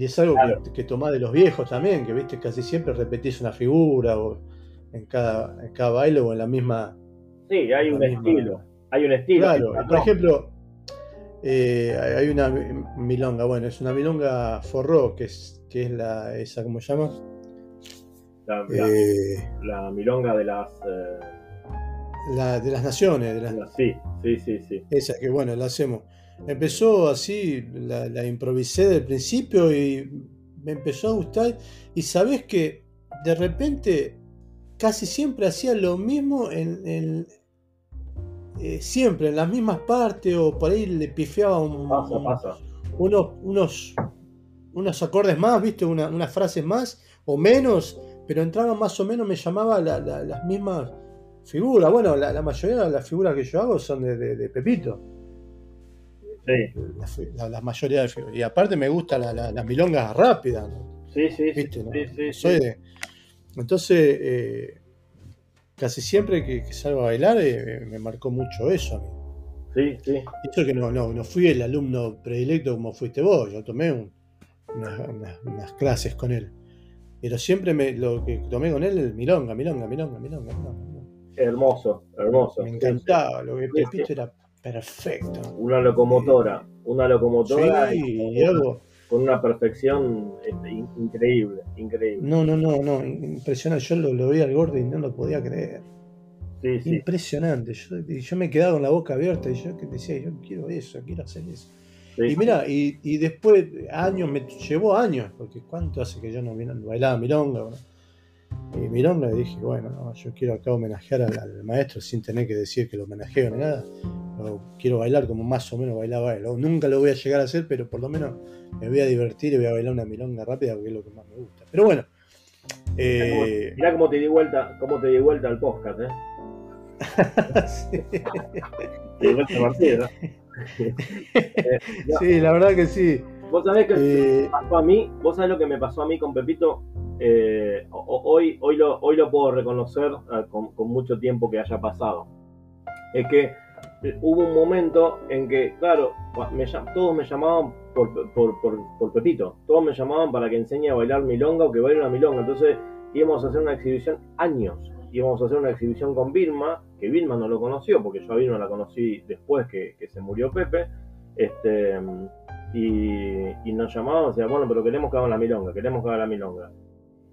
S1: es algo que, que tomás de los viejos también, que viste casi siempre repetís una figura o en cada, en cada baile o en la misma.
S2: Sí, hay un estilo. Hay un estilo.
S1: Claro, por ejemplo, eh, hay una milonga, bueno, es una milonga forró, que es, que es la, esa, ¿cómo se llama?
S2: La, eh, milonga de las. Eh,
S1: la, de las naciones. De las,
S2: sí, sí, sí, sí.
S1: Esa, que bueno, la hacemos. Empezó así, la, la improvisé del principio y me empezó a gustar. Y sabes que de repente casi siempre hacía lo mismo en, eh, siempre en las mismas partes o por ahí le pifiaba Unos, unos, unos acordes más, viste, una, unas frases más o menos, pero entraba más o menos, me llamaba las mismas figuras. Bueno, la, mayoría de las figuras que yo hago son de, Pepito.
S2: Sí.
S1: La, mayoría de figuras. Y aparte me gusta las milongas rápidas.
S2: Sí, sí, sí,
S1: Soy de, entonces, eh, casi siempre que, salgo a bailar eh, me marcó mucho eso a mí.
S2: Sí, sí.
S1: Eso que no, no, no fui el alumno predilecto como fuiste vos, yo tomé unas, clases con él. Pero siempre me, lo que tomé con él es milonga, milonga, milonga, milonga, milonga.
S2: Hermoso, hermoso.
S1: Me encantaba, lo que Pepito era perfecto.
S2: Una locomotora, una locomotora.
S1: Sí, y algo
S2: con una perfección este, increíble, increíble.
S1: No, no, no, no, impresionante. Yo lo, lo vi al gordo y no lo podía creer.
S2: Sí, sí.
S1: Impresionante. Yo, yo, me quedaba con la boca abierta y yo decía, yo quiero eso, quiero hacer eso. y mira, y, y, después, años, me llevó años, porque ¿cuánto hace que yo no bailaba milonga? Y milonga, y dije, bueno, yo quiero acá homenajear al, maestro sin tener que decir que lo homenajeo ni nada. quiero bailar como más o menos bailaba él. nunca lo voy a llegar a hacer, pero por lo menos me voy a divertir y voy a bailar una milonga rápida porque es lo que más me gusta. Pero bueno.
S2: Eh... Mirá cómo te di vuelta, cómo te di vuelta al podcast, ¿eh?
S1: sí. Sí, la verdad que sí.
S2: Vos sabés que eh, pasó a mí, vos sabés lo que me pasó a mí con Pepito. Eh, hoy, lo, puedo reconocer eh, con, mucho tiempo que haya pasado. Es que hubo un momento en que, claro, todos me llamaban por, Pepito, todos me llamaban para que enseñe a bailar milonga o que baile una milonga. Entonces íbamos a hacer una exhibición años, íbamos a hacer una exhibición con Vilma, que Vilma no lo conoció, porque yo a Vilma la conocí después que, se murió Pepe, este, y, nos llamaban, o sea, bueno, pero queremos que haga la milonga, queremos que haga la milonga.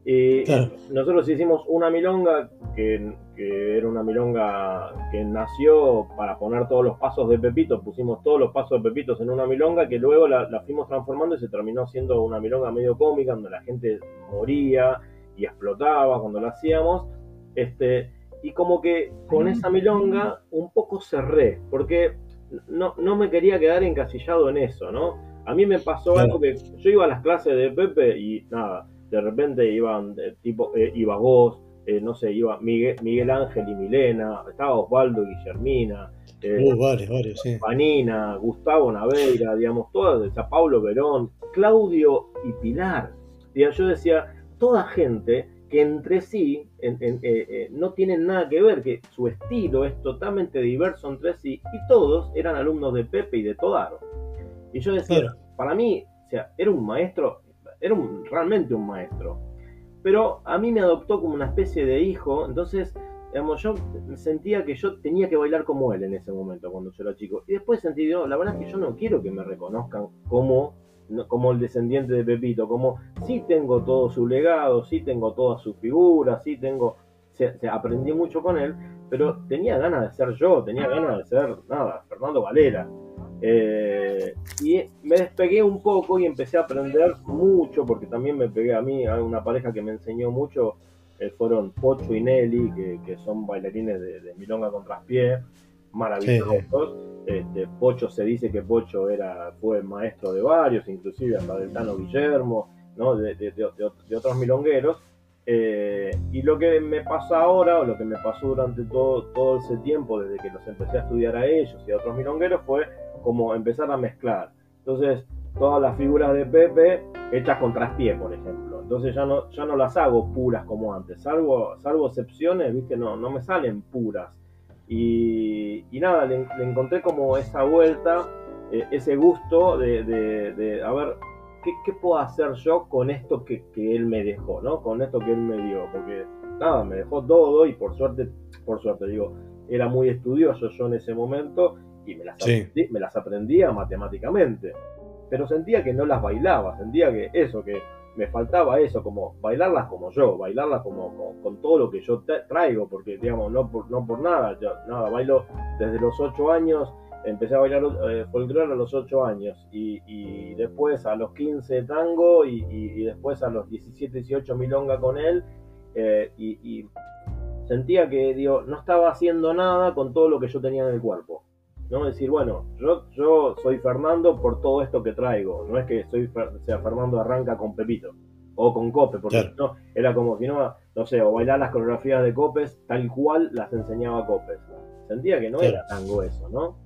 S2: Y nosotros hicimos una milonga que, era una milonga que nació para poner todos los pasos de Pepito, pusimos todos los pasos de Pepitos en una milonga que luego la, fuimos transformando y se terminó siendo una milonga medio cómica donde la gente moría y explotaba cuando la hacíamos. Este, y como que con esa milonga un poco cerré, porque no, no me quería quedar encasillado en eso, ¿no? A mí me pasó algo que yo iba a las clases de Pepe y nada, de repente iban, tipo, eh, iba vos, eh, no sé, iba Miguel, Miguel, Ángel y Milena, estaba Osvaldo y Guillermina,
S1: eh, uh,
S2: Panina, Gustavo Naveira, digamos, todas, o Pablo Verón, Claudio y Pilar. yo decía, toda gente que entre sí eh, eh, no tienen nada que ver, que su estilo es totalmente diverso entre sí, y todos eran alumnos de Pepe y de Todaro. Y yo decía, para mí, o sea, era un maestro, era un, realmente un maestro, pero a mí me adoptó como una especie de hijo, entonces, digamos, yo sentía que yo tenía que bailar como él en ese momento, cuando yo era chico. Y después sentí, yo, la verdad es que yo no quiero que me reconozcan como como el descendiente de Pepito, como sí tengo todo su legado, sí tengo toda su figura, sí tengo, se, aprendí mucho con él, pero tenía ganas de ser yo, tenía ganas de ser, nada, Fernando Valera. Eh, y me despegué un poco y empecé a aprender mucho, porque también me pegué a mí, a una pareja que me enseñó mucho, eh, fueron Pocho y Nelly, que, son bailarines de, milonga con traspié, maravillosos. Este, Pocho se dice que Pocho era, fue maestro de varios, inclusive hasta del Tano Guillermo, ¿no? de, otros milongueros. Eh, y lo que me pasa ahora, o lo que me pasó durante todo, todo ese tiempo, desde que los empecé a estudiar a ellos y a otros milongueros, fue como empezar a mezclar. Entonces, todas las figuras de Pepe hechas con traspié, por ejemplo. Entonces ya no, ya no las hago puras como antes, salvo, salvo excepciones, ¿viste? No, no me salen puras. Y, nada, le, encontré como esa vuelta, eh, ese gusto de, a ver, ¿qué, puedo hacer yo con esto que, él me dejó, ¿no? Con esto que él me dio, porque nada, me dejó todo y por suerte, por suerte digo, era muy estudioso yo en ese momento y me las, me las aprendía matemáticamente, pero sentía que no las bailaba, sentía que eso, que me faltaba eso, como bailarlas como yo, bailarlas como, con todo lo que yo traigo, porque digamos, no por, no por nada, yo nada, bailo desde los 8 años, empecé a bailar eh, folclore a los 8 años y, después a los 15 tango y, después a los 17, 18 milonga con él eh, y, sentía que digo, no estaba haciendo nada con todo lo que yo tenía en el cuerpo. ¿No? Decir, bueno, yo, yo soy Fernando por todo esto que traigo, no es que soy, sea, Fernando arranca con Pepito o con Cope, porque no, era como si no, no sé, o bailar las coreografías de Copes tal cual las enseñaba Copes. Sentía que no era tango eso, ¿no?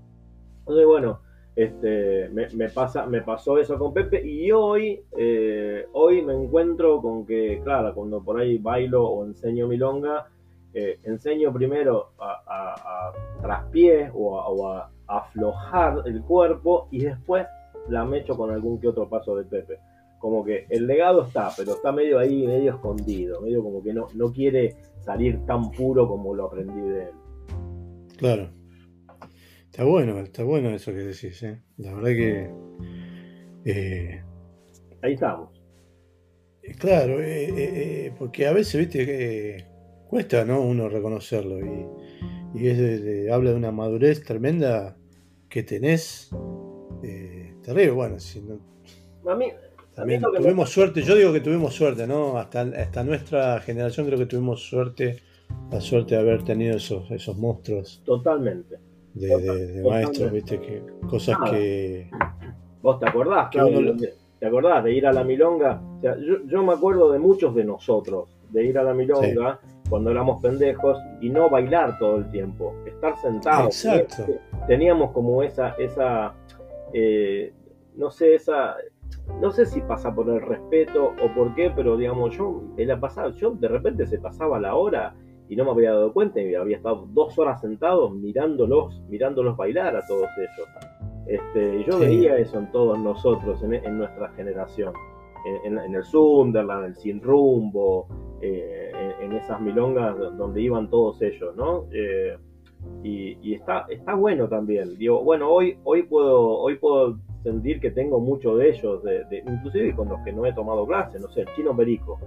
S2: Entonces, bueno, este, me, pasa, me pasó eso con Pepe y hoy, eh, hoy me encuentro con que, claro, cuando por ahí bailo o enseño milonga, eh, enseño primero a, a, traspié o, a, aflojar el cuerpo y después la mecho con algún que otro paso de Pepe. Como que el legado está, pero está medio ahí, medio escondido, medio como que no, no quiere salir tan puro como lo aprendí de él.
S1: Claro. Está bueno, está bueno eso que decís, ¿eh? La verdad que...
S2: Eh, ahí estamos.
S1: Claro, porque a veces, viste, que cuesta, ¿no? Uno reconocerlo y, es habla de una madurez tremenda que tenés. Eh, terrible, bueno, si no,
S2: a mí,
S1: también tuvimos suerte, yo digo que tuvimos suerte, ¿no? Hasta, hasta nuestra generación creo que tuvimos suerte, la suerte de haber tenido esos, esos monstruos.
S2: Totalmente.
S1: De, maestros, viste, que cosas que.
S2: ¿Vos te acordás, ¿Te acordás de ir a la milonga? yo, yo me acuerdo de muchos de nosotros, de ir a la milonga cuando éramos pendejos y no bailar todo el tiempo, estar sentados.
S1: Exacto.
S2: Teníamos como esa, esa eh, no sé, esa, no sé si pasa por el respeto o por qué, pero digamos, yo, en la pasada, yo de repente se pasaba la hora y no me había dado cuenta y había estado dos horas sentado mirándolos, mirándolos bailar a todos ellos. Este, yo veía eso en todos nosotros, en, nuestra generación. En, en, el Sunderland, el Sin Rumbo, eh, en, esas milongas donde iban todos ellos, ¿no? Eh, y, está, está bueno también. Digo, bueno, hoy, hoy, puedo, hoy puedo sentir que tengo mucho de ellos, de, inclusive con los que no he tomado clase, no sé, el chino Perico.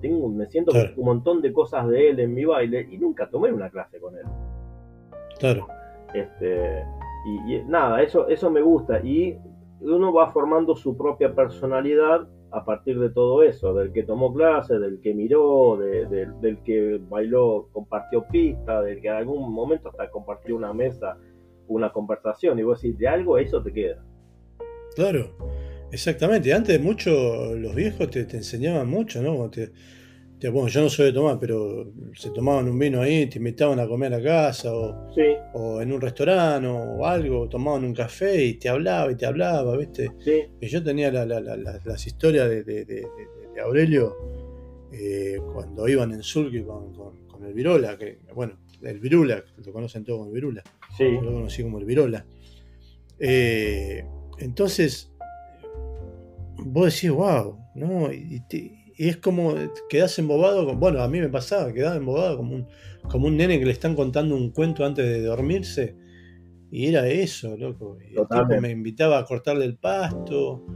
S2: Tengo, me siento un montón de cosas de él en mi baile y nunca tomé una clase con él.
S1: Claro.
S2: Este, y, y nada, eso, eso me gusta. Y uno va formando su propia personalidad a partir de todo eso, del que tomó clases, del que miró, del que bailó, compartió pista, del que en algún momento hasta compartió una mesa, una conversación, y vos decís, de algo eso te queda.
S1: Claro, exactamente. Antes mucho los viejos te, enseñaban mucho, ¿no? Bueno, yo no soy de tomar, pero se tomaban un vino ahí, te invitaban a comer a casa o, o en un restaurante o algo, tomaban un café y te hablaba y te hablaba, ¿viste?
S2: Sí.
S1: Y yo tenía las historias de, Aurelio eh, cuando iban en Sulky con, con, el Virola, que bueno, el Virula, lo conocen todos como el Virula.
S2: Sí.
S1: Yo lo conocí como el Virola. Eh, entonces, vos decís, wow, ¿no? Y, es como quedás embobado, bueno, a mí me pasaba, quedaba embobado como un, como un nene que le están contando un cuento antes de dormirse. Y era eso, loco. Y el tipo me invitaba a cortarle el pasto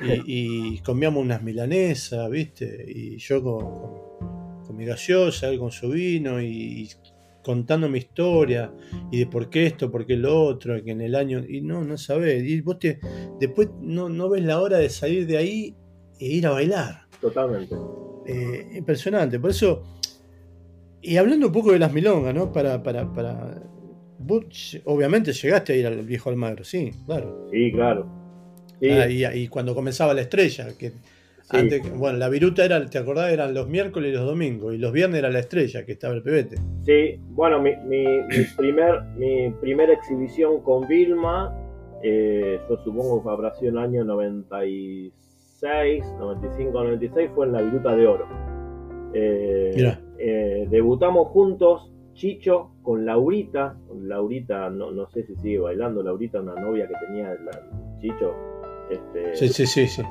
S1: y, comíamos unas milanesas, ¿viste? Y yo con, con, mi gaseosa, él con su vino y, contando mi historia y de por qué esto, por qué lo otro, que en el año. Y no, no sabés. Y vos te, después no, no ves la hora de salir de ahí e ir a bailar.
S2: Totalmente.
S1: Eh, impresionante. Por eso. Y hablando un poco de las milongas, ¿no? Para, para, para. Vos, obviamente llegaste a ir al viejo Almagro, sí, claro.
S2: Sí, claro.
S1: Ah, y, cuando comenzaba la estrella, que bueno, la viruta era, ¿te acordás? Eran los miércoles y los domingos, y los viernes era la estrella, que estaba el pebete.
S2: Sí, bueno, mi, mi, primer, mi primera exhibición con Vilma, eh, yo supongo que habrá sido en el año 96, 95, 96, fue en la viruta de oro. Eh, eh, debutamos juntos, Chicho con Laurita, Laurita, no, no sé si sigue bailando, Laurita, una novia que tenía Chicho, este,
S1: sí, sí, sí, sí.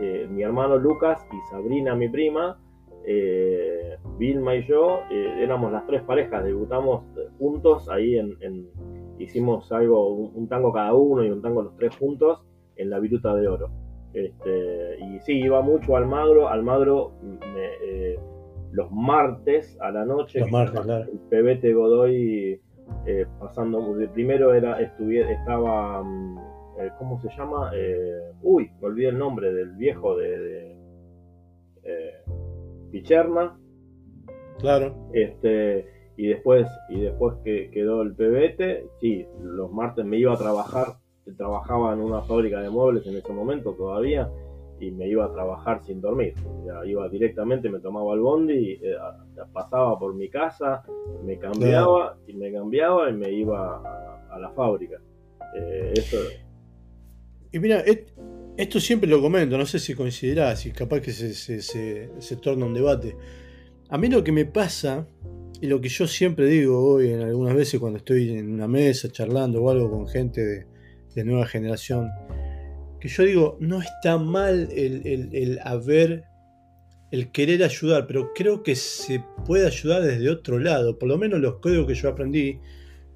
S2: Eh, mi hermano Lucas y Sabrina, mi prima, eh, Vilma y yo, éramos las tres parejas, debutamos juntos ahí en, hicimos algo, un, tango cada uno y un tango los tres juntos en la Viruta de Oro. Este, y sí, iba mucho al Almagro, Almagro los martes a la noche,
S1: los martes, claro.
S2: el Pebete Godoy pasando, primero era, estaba mm, eh, ¿cómo se llama? Eh, uy, me olvidé el nombre del viejo de, eh, Picherna.
S1: Claro.
S2: Este, y después, y después que quedó el PBT, sí, los martes me iba a trabajar, trabajaba en una fábrica de muebles en ese momento todavía, y me iba a trabajar sin dormir. iba directamente, me tomaba el bondi, pasaba por mi casa, me cambiaba y me cambiaba y me iba a, la fábrica. eso
S1: y mira, esto siempre lo comento, no sé si coincidirá, si capaz que se, torna un debate. A mí lo que me pasa, y lo que yo siempre digo hoy, en algunas veces cuando estoy en una mesa charlando o algo con gente de, nueva generación, que yo digo, no está mal el, el, haber, el querer ayudar, pero creo que se puede ayudar desde otro lado, por lo menos los códigos que yo aprendí,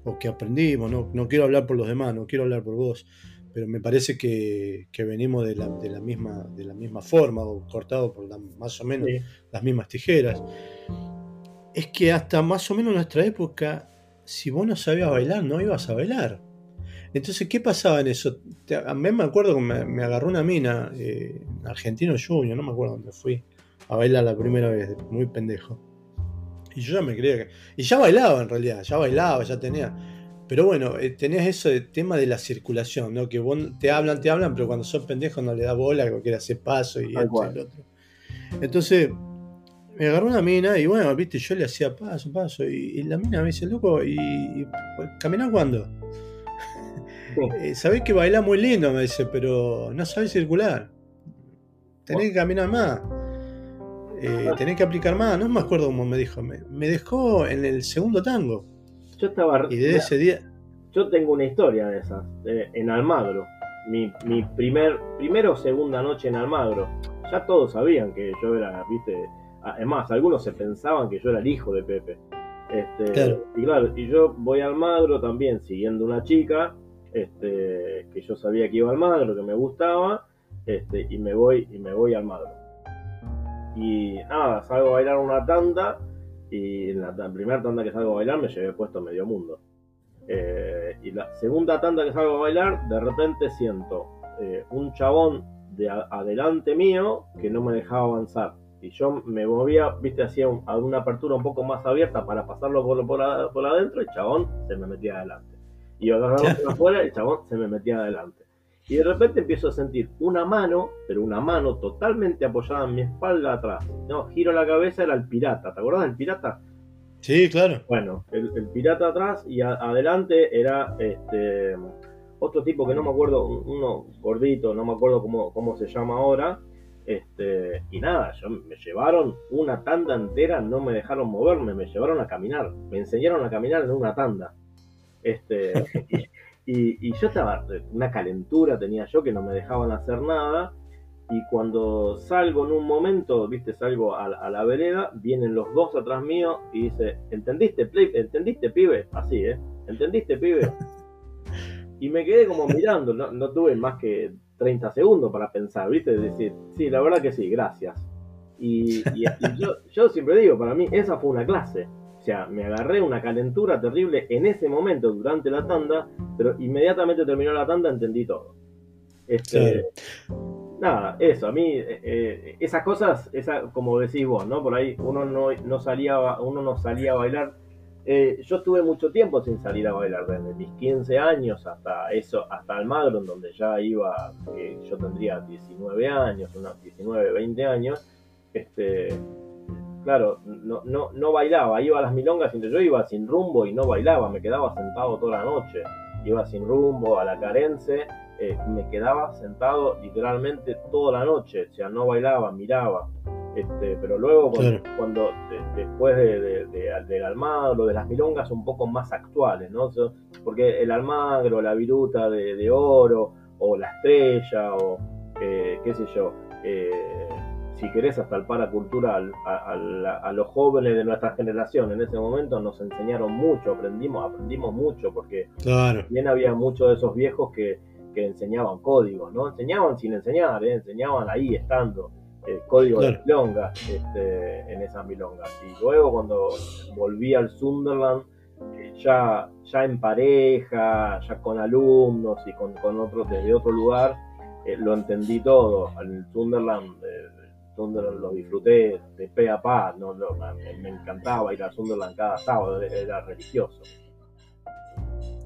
S1: o que aprendimos, no, no quiero hablar por los demás, no quiero hablar por vos pero me parece que, venimos de la, de la, misma, de la misma forma, o cortado por más o menos las mismas tijeras. Es que hasta más o menos nuestra época, si vos no sabías bailar, no ibas a bailar. Entonces, ¿qué pasaba en eso? A mí me acuerdo que me, agarró una mina, eh, Argentino Junior, no me acuerdo dónde fui, a bailar la primera vez, muy pendejo. Y yo ya me creía que. Y ya bailaba en realidad, ya bailaba, ya tenía. Pero bueno, eh, tenés eso de tema de la circulación, ¿no? Que vos te hablan, te hablan, pero cuando sos pendejo no le da bola, que quiere hacer paso y esto y el otro. Entonces, me agarró una mina y bueno, viste, yo le hacía paso, paso. Y, la mina me dice, loco, ¿y, y caminás cuándo? Eh, sabés que bailás muy lindo, me dice, pero no sabés circular. Tenés que caminar más. Eh, tenés que aplicar más. No me acuerdo cómo me dijo. me dejó en el segundo tango.
S2: Yo estaba.
S1: Y de ese día.
S2: Yo tengo una historia de esas, en Almagro. Mi, mi primer, primera o segunda noche en Almagro. Ya todos sabían que yo era, viste. Además, algunos se pensaban que yo era el hijo de Pepe. Este, Y claro, y yo voy a Almagro también siguiendo una chica, este, que yo sabía que iba a Almagro, que me gustaba, este, y me voy, y me voy a Almagro. Y nada, salgo a bailar una tanda y en la, primera tanda que salgo a bailar me llevé puesto medio mundo. Eh, y la segunda tanda que salgo a bailar, de repente siento eh, un chabón de adelante mío que no me dejaba avanzar. Y yo me movía, viste, hacía una apertura un poco más abierta para pasarlo por, por, adentro, y el chabón se me metía adelante. Y yo agarraba afuera, el chabón se me metía adelante. Y de repente empiezo a sentir una mano, pero una mano totalmente apoyada en mi espalda atrás. No, giro la cabeza, era el pirata. ¿Te acordás del pirata?
S1: Sí, claro.
S2: Bueno, el, pirata atrás y adelante era este otro tipo que no me acuerdo, uno gordito, no me acuerdo cómo, cómo se llama ahora. Este, y nada, yo, me llevaron una tanda entera, no me dejaron moverme, me llevaron a caminar, me enseñaron a caminar en una tanda. Este, y, yo estaba, una calentura tenía yo que no me dejaban hacer nada. Y cuando salgo en un momento, viste, salgo a, la vereda, vienen los dos atrás mío y dice, ¿entendiste, ¿entendiste, pibe? Así, ¿eh? ¿Entendiste, pibe? Y me quedé como mirando, no, no tuve más que 30 segundos para pensar, ¿viste? Decir, sí, la verdad que sí, gracias. Y, yo, yo siempre digo, para mí esa fue una clase. O sea, me agarré una calentura terrible en ese momento durante la tanda, pero inmediatamente terminó la tanda, entendí todo. Este, Nada, eso, a mí, eh, eh, esas cosas, esa, como decís vos, ¿no? Por ahí uno no, no salía, uno no salía a bailar. Eh, yo estuve mucho tiempo sin salir a bailar, desde mis 15 años hasta eso, hasta Almagro, en donde ya iba, yo tendría 19 años, unos 19, 20 años, este, claro, no, no, no bailaba, iba a las milongas, yo iba sin rumbo y no bailaba, me quedaba sentado toda la noche, iba sin rumbo a la carense, eh, me quedaba sentado literalmente toda la noche, o sea, no bailaba, miraba. Este, pero luego cuando, después de, del Almagro, de las milongas un poco más actuales, ¿no? porque el Almagro, la viruta de, oro, o la estrella, o eh, qué sé yo, eh, si querés, hasta el paracultural, a, a, los jóvenes de nuestra generación en ese momento nos enseñaron mucho, aprendimos, aprendimos mucho, porque también había muchos de esos viejos que, enseñaban códigos, ¿no? Enseñaban sin enseñar, ¿eh? enseñaban ahí estando. El código de milongas este, en esas milongas. Y luego cuando volví al Sunderland, eh, ya, ya en pareja, ya con alumnos y con, con otros desde otro lugar, eh, lo entendí todo. El Sunderland Sunderland lo disfruté de pe a pa, no, me, encantaba ir a Sunderland cada sábado, era religioso.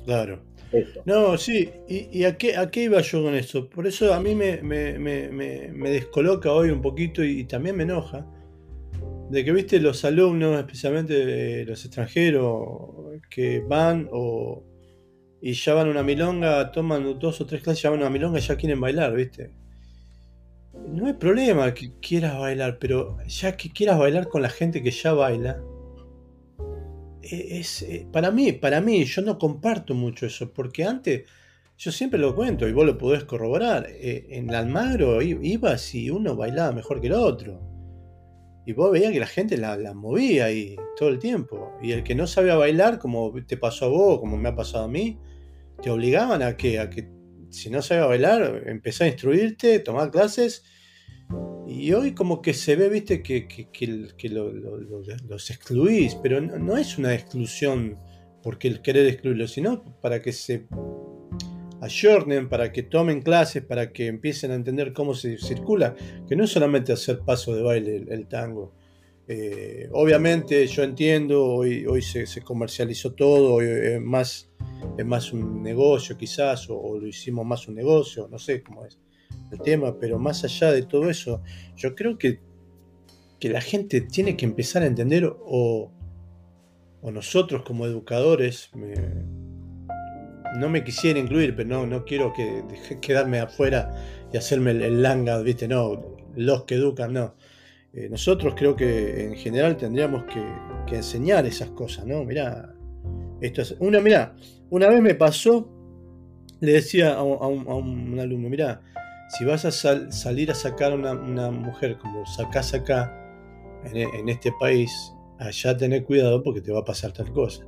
S1: Claro. No, sí, ¿y, a, qué, a, qué, iba yo con eso? Por eso a mí me, me, descoloca hoy un poquito y, también me enoja de que, viste, los alumnos, especialmente los extranjeros, que van o y ya van a una milonga, toman dos o tres clases, ya van a una milonga y ya quieren bailar, viste. No hay problema que quieras bailar, pero ya que quieras bailar con la gente que ya baila, e, es, eh, para mí, para mí, yo no comparto mucho eso, porque antes, yo siempre lo cuento y vos lo podés corroborar, eh, en Almagro ibas y uno bailaba mejor que el otro. Y vos veías que la gente la, movía ahí todo el tiempo. Y el que no sabía bailar, como te pasó a vos, como me ha pasado a mí, te obligaban a que, a que si no sabía bailar, empezar a instruirte, tomar clases. Y hoy como que se ve, viste, que, los excluís, pero no, es una exclusión porque el querer excluirlos, sino para que se ayornen, para que tomen clases, para que empiecen a entender cómo se circula, que no es solamente hacer paso de baile el, tango. Eh, obviamente yo entiendo, hoy, hoy se, comercializó todo, hoy es más es más un negocio quizás, o, lo hicimos más un negocio, no sé cómo es el tema, pero más allá de todo eso, yo creo que, que la gente tiene que empezar a entender, o, o nosotros como educadores, no me quisiera incluir, pero no, no quiero que, quedarme afuera y hacerme el, langa, viste, no, los que educan, no. Eh, nosotros creo que en general tendríamos que, que enseñar esas cosas, ¿no? Mirá, esto es, una, mirá, una vez me pasó, le decía a, un, alumno, mira, si vas a salir a sacar a una, mujer como sacás acá, en, este país, allá tener cuidado porque te va a pasar tal cosa.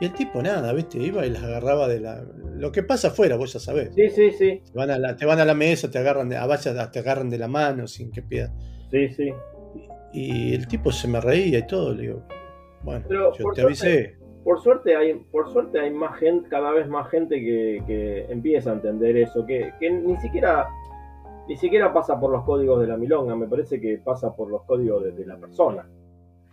S1: Y el tipo nada, ¿viste? Iba y las agarraba de la... Lo que pasa afuera, vos ya sabés.
S2: Sí, sí, sí.
S1: Te van a la, te van a la mesa, te agarran de, a te agarran de la mano sin que pida.
S2: Sí, sí.
S1: Y, el tipo se me reía y todo, le digo, bueno, yo te avisé
S2: por suerte hay, por suerte hay más gente, cada vez más gente que, empieza a entender eso, que, ni siquiera ni siquiera pasa por los códigos de la milonga, me parece que pasa por los códigos de, la persona.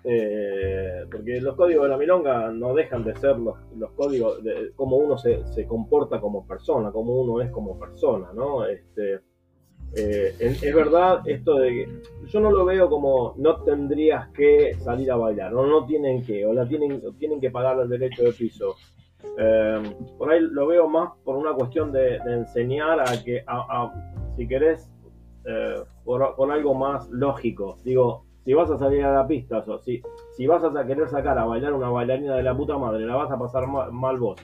S2: Eh, porque los códigos de la milonga no dejan de ser los, códigos de cómo uno se, comporta como persona, cómo uno es como persona, ¿no? Este, eh, es, verdad esto de que yo no lo veo como no tendrías que salir a bailar, no, no tienen que, o la tienen, tienen que pagar el derecho de piso. Eh, por ahí lo veo más por una cuestión de, enseñar a que, si querés, por, por algo más lógico, digo, si vas a salir a la pista, o si, si vas a querer sacar a bailar una bailarina de la puta madre, la vas a pasar mal, vos.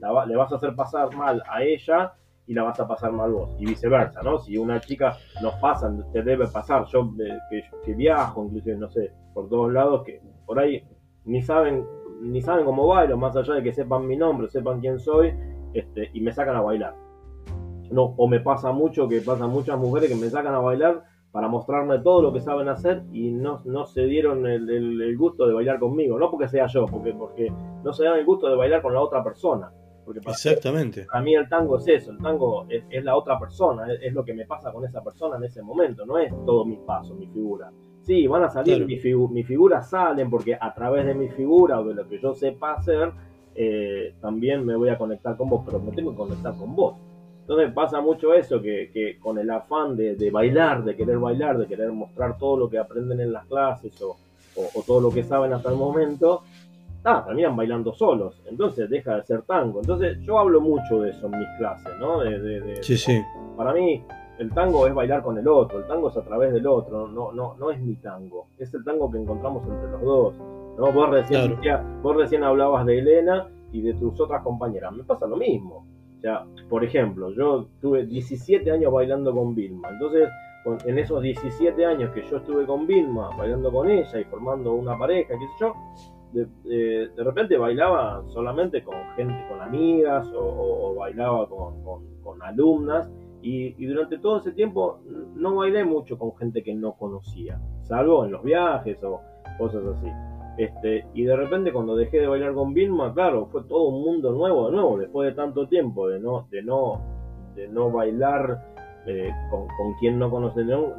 S2: le vas a hacer pasar mal a ella y la vas a pasar mal vos. Y viceversa, ¿no? Si una chica nos pasa, te debe pasar. Yo eh, que, viajo, inclusive, no sé, por todos lados, que por ahí ni saben ni saben cómo bailo, más allá de que sepan mi nombre, sepan quién soy, este, y me sacan a bailar. No, o me pasa mucho que pasan muchas mujeres que me sacan a bailar para mostrarme todo lo que saben hacer y no, no se dieron el, gusto de bailar conmigo, no porque sea yo, porque, porque no se dan el gusto de bailar con la otra persona. Porque
S1: Exactamente.
S2: A mí el tango es eso, el tango es, la otra persona, es, lo que me pasa con esa persona en ese momento, no es todo mi paso, mi figura. Sí, van a salir, mi, mi figuras salen porque a través de mi figura o de lo que yo sepa hacer, eh, también me voy a conectar con vos, pero me tengo que conectar con vos. Entonces pasa mucho eso, que, con el afán de, bailar, de querer bailar, de querer mostrar todo lo que aprenden en las clases o, todo lo que saben hasta el momento, ah, terminan bailando solos. Entonces deja de ser tango. Entonces yo hablo mucho de eso en mis clases, ¿no? De,
S1: sí, sí.
S2: Para mí el tango es bailar con el otro, el tango es a través del otro, no, no, no es mi tango, es el tango que encontramos entre los dos. ¿no? Vos, recién, vos recién hablabas de Elena y de tus otras compañeras, me pasa lo mismo sea, por ejemplo, yo tuve 17 años bailando con Vilma, entonces en esos 17 años que yo estuve con Vilma, bailando con ella y formando una pareja, qué sé yo, de, repente bailaba solamente con gente, con amigas o, bailaba con, alumnas y, durante todo ese tiempo no bailé mucho con gente que no conocía, salvo en los viajes o cosas así. Este, y de repente cuando dejé de bailar con Vilma, claro, fue todo un mundo nuevo de nuevo, después de tanto tiempo de no, de no, de no bailar eh, con, quien no conoce, no,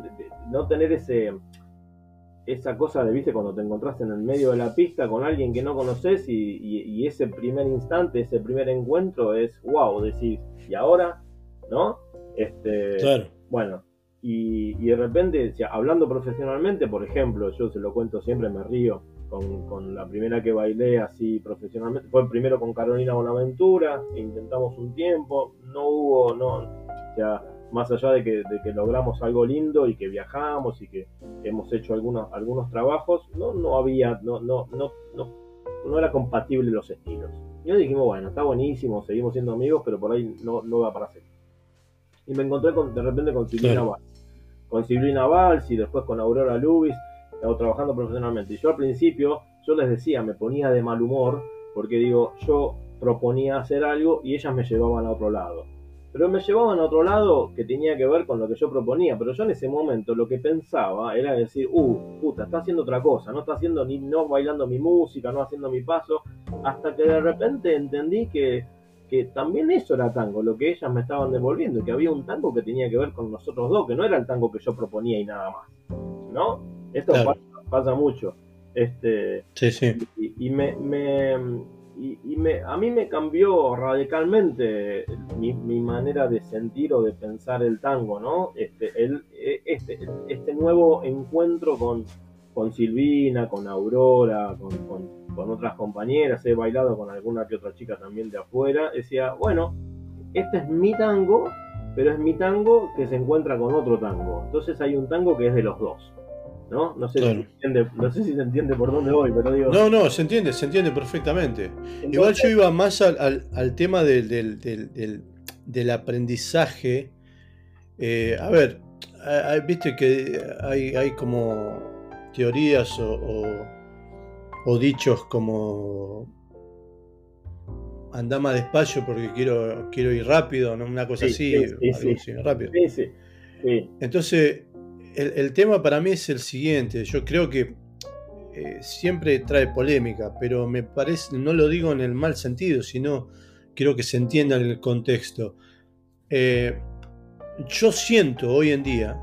S2: no tener ese esa cosa de, viste, cuando te encontraste en el medio de la pista con alguien que no conoces y, ese primer instante, ese primer encuentro es wow, decís, y ahora, ¿no? Este,
S1: claro.
S2: Bueno, y, y de repente, hablando profesionalmente, por ejemplo, yo se lo cuento siempre, me río, con, la primera que bailé así profesionalmente. Fue primero con Carolina Bonaventura, intentamos un tiempo, no hubo, no, o sea, más allá de que, de que logramos algo lindo y que viajamos y que hemos hecho algunos, algunos trabajos, no, no había, no, no, no, no, no era compatible los estilos. Y nos dijimos, bueno, está buenísimo, seguimos siendo amigos, pero por ahí no, no va para seguir. Y me encontré con, de repente con Silvina Valls. Con Silvina Valls y después con Aurora Lubis trabajando profesionalmente. Y yo al principio, yo les decía, me ponía de mal humor, porque digo, yo proponía hacer algo y ellas me llevaban a otro lado. Pero me llevaban a otro lado que tenía que ver con lo que yo proponía. Pero yo en ese momento lo que pensaba era decir, uh, puta, está haciendo otra cosa, no está haciendo ni no bailando mi música, no haciendo mi paso. Hasta que de repente entendí que, que también eso era tango, lo que ellas me estaban devolviendo, que había un tango que tenía que ver con nosotros dos, que no era el tango que yo proponía y nada más. ¿No? Esto pasa, mucho. Este,
S1: sí, sí.
S2: Y, me, y, me, a mí me cambió radicalmente mi, manera de sentir o de pensar el tango, ¿no? Este, el, este, este nuevo encuentro con, con Silvina, con Aurora, con, con, otras compañeras, he bailado con alguna que otra chica también de afuera, decía, bueno, este es mi tango, pero es mi tango que se encuentra con otro tango. Entonces hay un tango que es de los dos. ¿No? No sé, si se entiende, no sé si se entiende por dónde voy, pero digo...
S1: No, no, se entiende, se entiende perfectamente. Igual yo iba más al, tema del, del, aprendizaje. Eh, a ver, viste que hay, hay como teorías o, o, dichos como anda más despacio porque quiero, quiero ir rápido, ¿no? una cosa así, rápido. Entonces, el, tema para mí es el siguiente. Yo creo que eh, siempre trae polémica, pero me parece, no lo digo en el mal sentido, sino quiero que se entienda en el contexto. Eh, yo siento hoy en día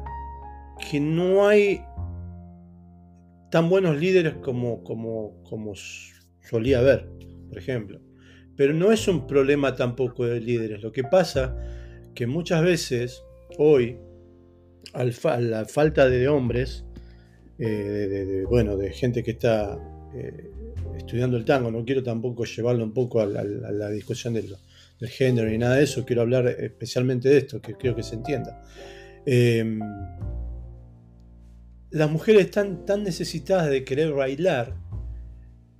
S1: que no hay tan buenos líderes como, como, como solía haber, por ejemplo. Pero no es un problema tampoco de líderes. Lo que pasa que muchas veces hoy, a la falta de hombres, eh, de, bueno, de gente que está eh, estudiando el tango, no quiero tampoco llevarlo un poco a, la discusión del, género ni nada de eso, quiero hablar especialmente de esto, que creo que se entienda. Em, las mujeres están tan necesitadas de querer bailar,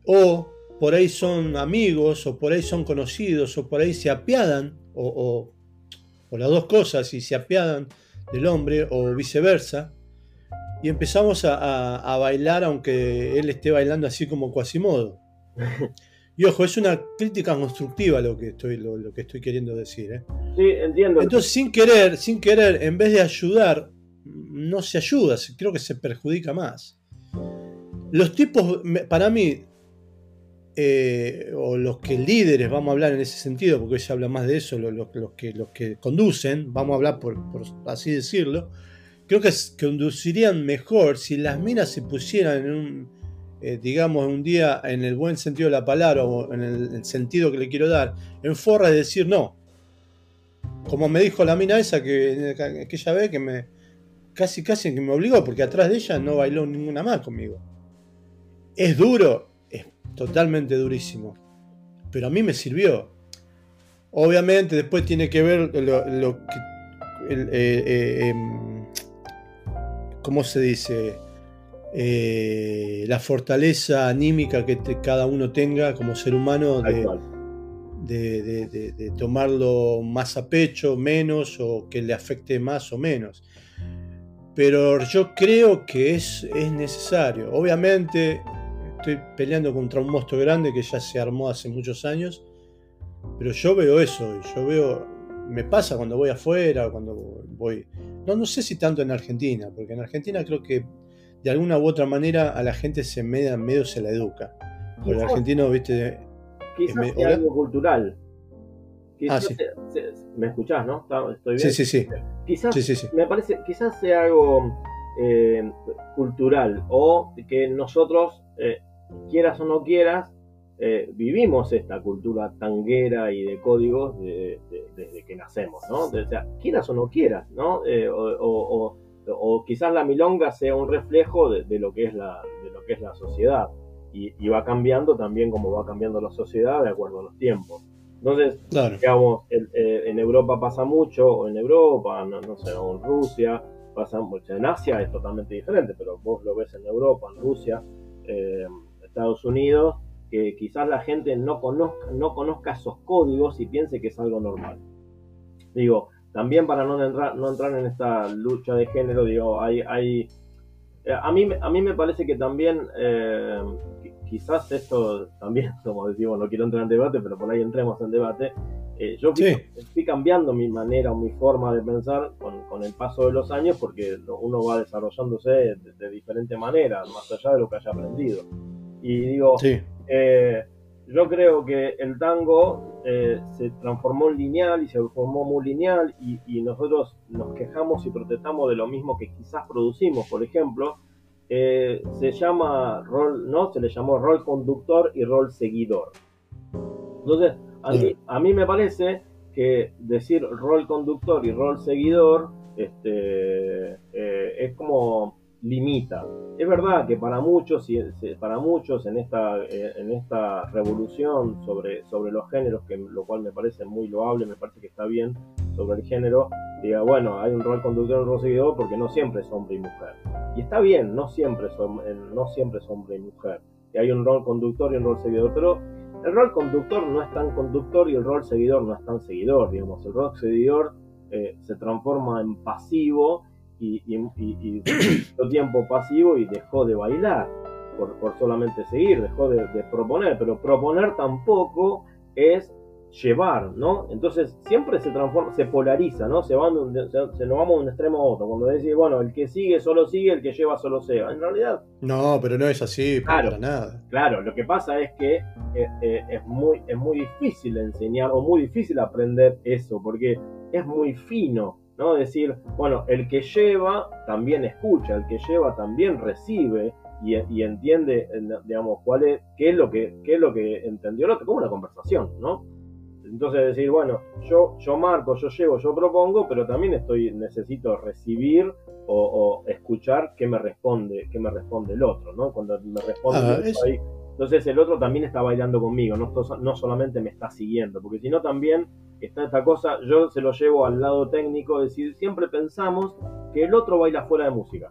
S1: o por ahí son amigos, o por ahí son conocidos, o por ahí se apiadan, o, las dos cosas, y se apiadan del hombre, o viceversa, y empezamos a, bailar aunque él esté bailando así como Quasimodo. Y ojo, es una crítica constructiva lo que estoy, lo, que estoy queriendo decir. ¿eh?
S2: Sí, entiendo.
S1: Entonces, sin querer, sin querer, en vez de ayudar, no se ayuda, creo que se perjudica más. Los tipos, para mí, eh, o los que líderes, vamos a hablar en ese sentido, porque hoy se habla más de eso, los, que, los que conducen, vamos a hablar por así decirlo, creo que conducirían mejor si las minas se pusieran en un, eh, digamos, un día en el buen sentido de la palabra o en el, sentido que le quiero dar, en forra de decir no. Como me dijo la mina esa que aquella vez que me casi casi que me obligó, porque atrás de ella no bailó ninguna más conmigo. Es duro, totalmente durísimo, pero a mí me sirvió. Obviamente después tiene que ver lo, que... El, eh, eh, em, ¿cómo se dice? Eh, la fortaleza anímica que cada uno tenga como ser humano de, tomarlo más a pecho, menos, o que le afecte más o menos. Pero yo creo que es, es necesario. Obviamente estoy peleando contra un monstruo grande que ya se armó hace muchos años, pero yo veo eso, yo veo, me pasa cuando voy afuera, cuando voy no, no sé si tanto en Argentina, porque en Argentina creo que de alguna u otra manera a la gente se medio, medio se la educa. Porque el argentino, viste.
S2: Quizás sea algo cultural.
S1: ah, sí.
S2: ¿Me escuchás, no? ¿Estoy bien?
S1: Sí, sí, sí.
S2: Quizás, me parece, quizás sea algo eh, cultural o que nosotros, eh, quieras o no quieras, eh, vivimos esta cultura tanguera y de códigos desde que nacemos, ¿no? O sea, quieras o no quieras, ¿no? Eh, o, quizás la milonga sea un reflejo de, lo, que es la, de lo que es la sociedad y, va cambiando también como va cambiando la sociedad de acuerdo a los tiempos. Entonces, digamos, eh, en Europa pasa mucho, o en Europa, no, sé, o en Rusia, pasa mucho. En Asia es totalmente diferente, pero vos lo ves en Europa, en Rusia, Estados Unidos, que quizás la gente no conozca, no conozca esos códigos y piense que es algo normal. Digo, también para no entrar, no entrar en esta lucha de género, digo, hay, hay eh, a, mí, a mí me parece que también, eh, quizás esto también, como decimos, no quiero entrar en debate, pero por ahí entremos en debate, eh, yo estoy cambiando mi manera o mi forma de pensar con, el paso de los años porque uno va desarrollándose de, de diferente manera, más allá de lo que haya aprendido. Y digo, eh, yo creo que el tango eh, se transformó en lineal y se formó muy lineal y, nosotros nos quejamos y protestamos de lo mismo que quizás producimos, por ejemplo, eh, se llama rol, ¿no? Se le llamó rol conductor y rol seguidor. Entonces, a mí, a mí me parece que decir rol conductor y rol seguidor este, es como limita. Es verdad que para muchos, para muchos en esta, eh, en esta revolución sobre, sobre los géneros, que lo cual me parece muy loable, me parece que está bien sobre el género, diga, bueno, hay un rol conductor y un rol seguidor porque no siempre es hombre y mujer. Y está bien, no siempre, eh, no siempre es hombre y mujer. Y hay un rol conductor y un rol seguidor, pero el rol conductor no es tan conductor y el rol seguidor no es tan seguidor, digamos. El rol seguidor eh, se transforma en pasivo y, y, tiempo pasivo y dejó de bailar por, por solamente seguir, dejó de, proponer, pero proponer tampoco es llevar, ¿no? Entonces siempre se transforma, se polariza, ¿no? Se, van se, nos vamos de un extremo a otro. Cuando decís, bueno, el que sigue solo sigue, el que lleva solo se En realidad.
S1: No, pero no es así, para nada.
S2: Claro, lo que pasa es que eh, eh, es, muy, es muy difícil enseñar o muy difícil aprender eso, porque es muy fino. ¿No? Decir, bueno, el que lleva también escucha, el que lleva también recibe, y, entiende, digamos, cuál es, qué es lo que, qué es lo que entendió el otro, como una conversación, ¿no? Entonces decir, bueno, yo, yo marco, yo llego, yo propongo, pero también estoy, necesito recibir o, escuchar qué me responde, qué me responde el otro, ¿no? Cuando me responde ah, ahí, entonces el otro también está bailando conmigo, no, no solamente me está siguiendo, porque si no también está esta cosa, yo se lo llevo al lado técnico, es decir, siempre pensamos que el otro baila fuera de música.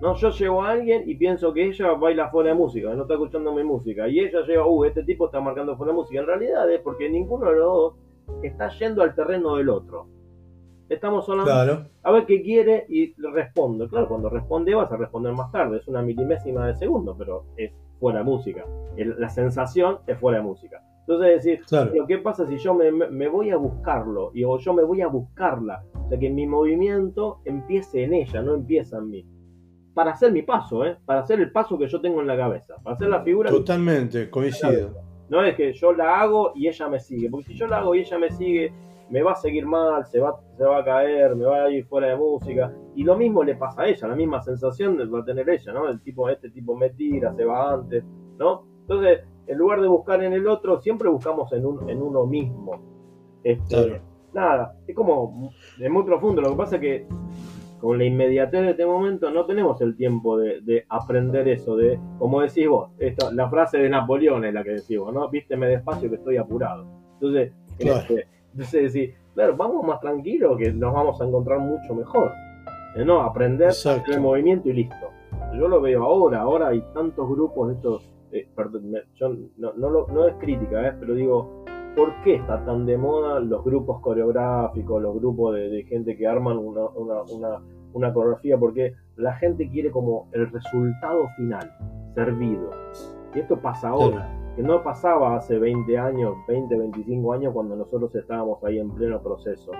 S2: No, yo llevo a alguien y pienso que ella baila fuera de música, no está escuchando mi música. Y ella lleva, uh, este tipo está marcando fuera de música. En realidad es porque ninguno de los dos está yendo al terreno del otro. Estamos hablando a ver qué quiere y respondo. Claro, cuando responde vas a responder más tarde, es una milimésima de segundo, pero es fuera de música. la sensación es fuera de música. Entonces decir, ¿qué pasa si yo me, voy a buscarlo? Y, o yo me voy a buscarla. O sea, que mi movimiento empiece en ella, no empieza en mí para hacer mi paso, ¿eh? para hacer el paso que yo tengo en la cabeza, para hacer la figura.
S1: Totalmente, coincido.
S2: No es que yo la hago y ella me sigue, porque si yo la hago y ella me sigue, me va a seguir mal, se va, se va a caer, me va a ir fuera de música. Y lo mismo le pasa a ella, la misma sensación va a tener ella, ¿no? El tipo, este tipo me tira, se va antes, ¿no? Entonces, en lugar de buscar en el otro, siempre buscamos en, un, en uno mismo. Este, Nada, es como, es muy profundo. Lo que pasa es que con la inmediatez de este momento no tenemos el tiempo de, aprender eso, de, como decís vos, esto, la frase de Napoleón es la que decimos, ¿no? Vísteme despacio que estoy apurado. Entonces, claro. Este, entonces decir, claro, vamos más tranquilos que nos vamos a encontrar mucho mejor. No, aprender el movimiento y listo. Yo lo veo ahora, ahora hay tantos grupos de estos, eh, perdón, yo no, no, no, es crítica, ¿eh? pero digo, ¿por qué está tan de moda los grupos coreográficos, los grupos de, gente que arman una, una, coreografía? Porque la gente quiere como el resultado final, servido. Y esto pasa ahora, que no pasaba hace 20 años, 20, 25 años cuando nosotros estábamos ahí en pleno proceso.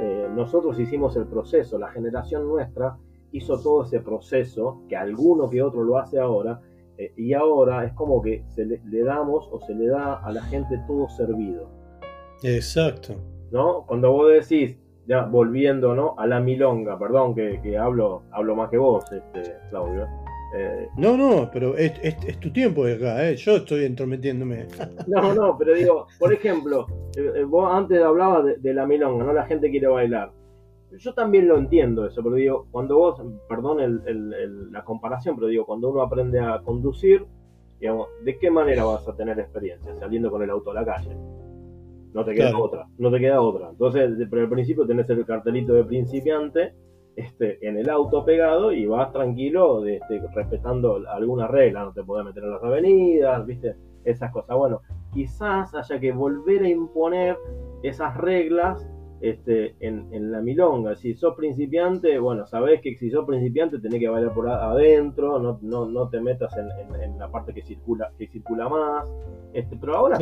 S2: Eh, nosotros hicimos el proceso, la generación nuestra hizo todo ese proceso, que alguno que otro lo hace ahora, eh, y ahora es como que se le, damos o se le da a la gente todo servido.
S1: Exacto.
S2: ¿No? Cuando vos decís, ya volviendo ¿no? a la milonga, perdón que, hablo, hablo más que vos, este, Claudio.
S1: Eh, no, no, pero es, tu tiempo de acá, ¿eh? yo estoy entrometiéndome.
S2: No, no, pero digo, por ejemplo, vos antes hablabas de, de, la milonga, ¿no? La gente quiere bailar yo también lo entiendo eso, pero digo, cuando vos, perdón la comparación, pero digo, cuando uno aprende a conducir, digamos, ¿de qué manera vas a tener experiencia? Saliendo con el auto a la calle. No te queda otra, no te queda otra. Entonces, por el principio tenés el cartelito de principiante este, en el auto pegado y vas tranquilo, este, respetando alguna regla, no te podés meter en las avenidas, ¿viste? Esas cosas. Bueno, quizás haya que volver a imponer esas reglas este, en, la milonga. Si sos principiante, bueno, sabés que si sos principiante tenés que bailar por adentro, no, no, no te metas en, la parte que circula, que circula más. Este, pero ahora,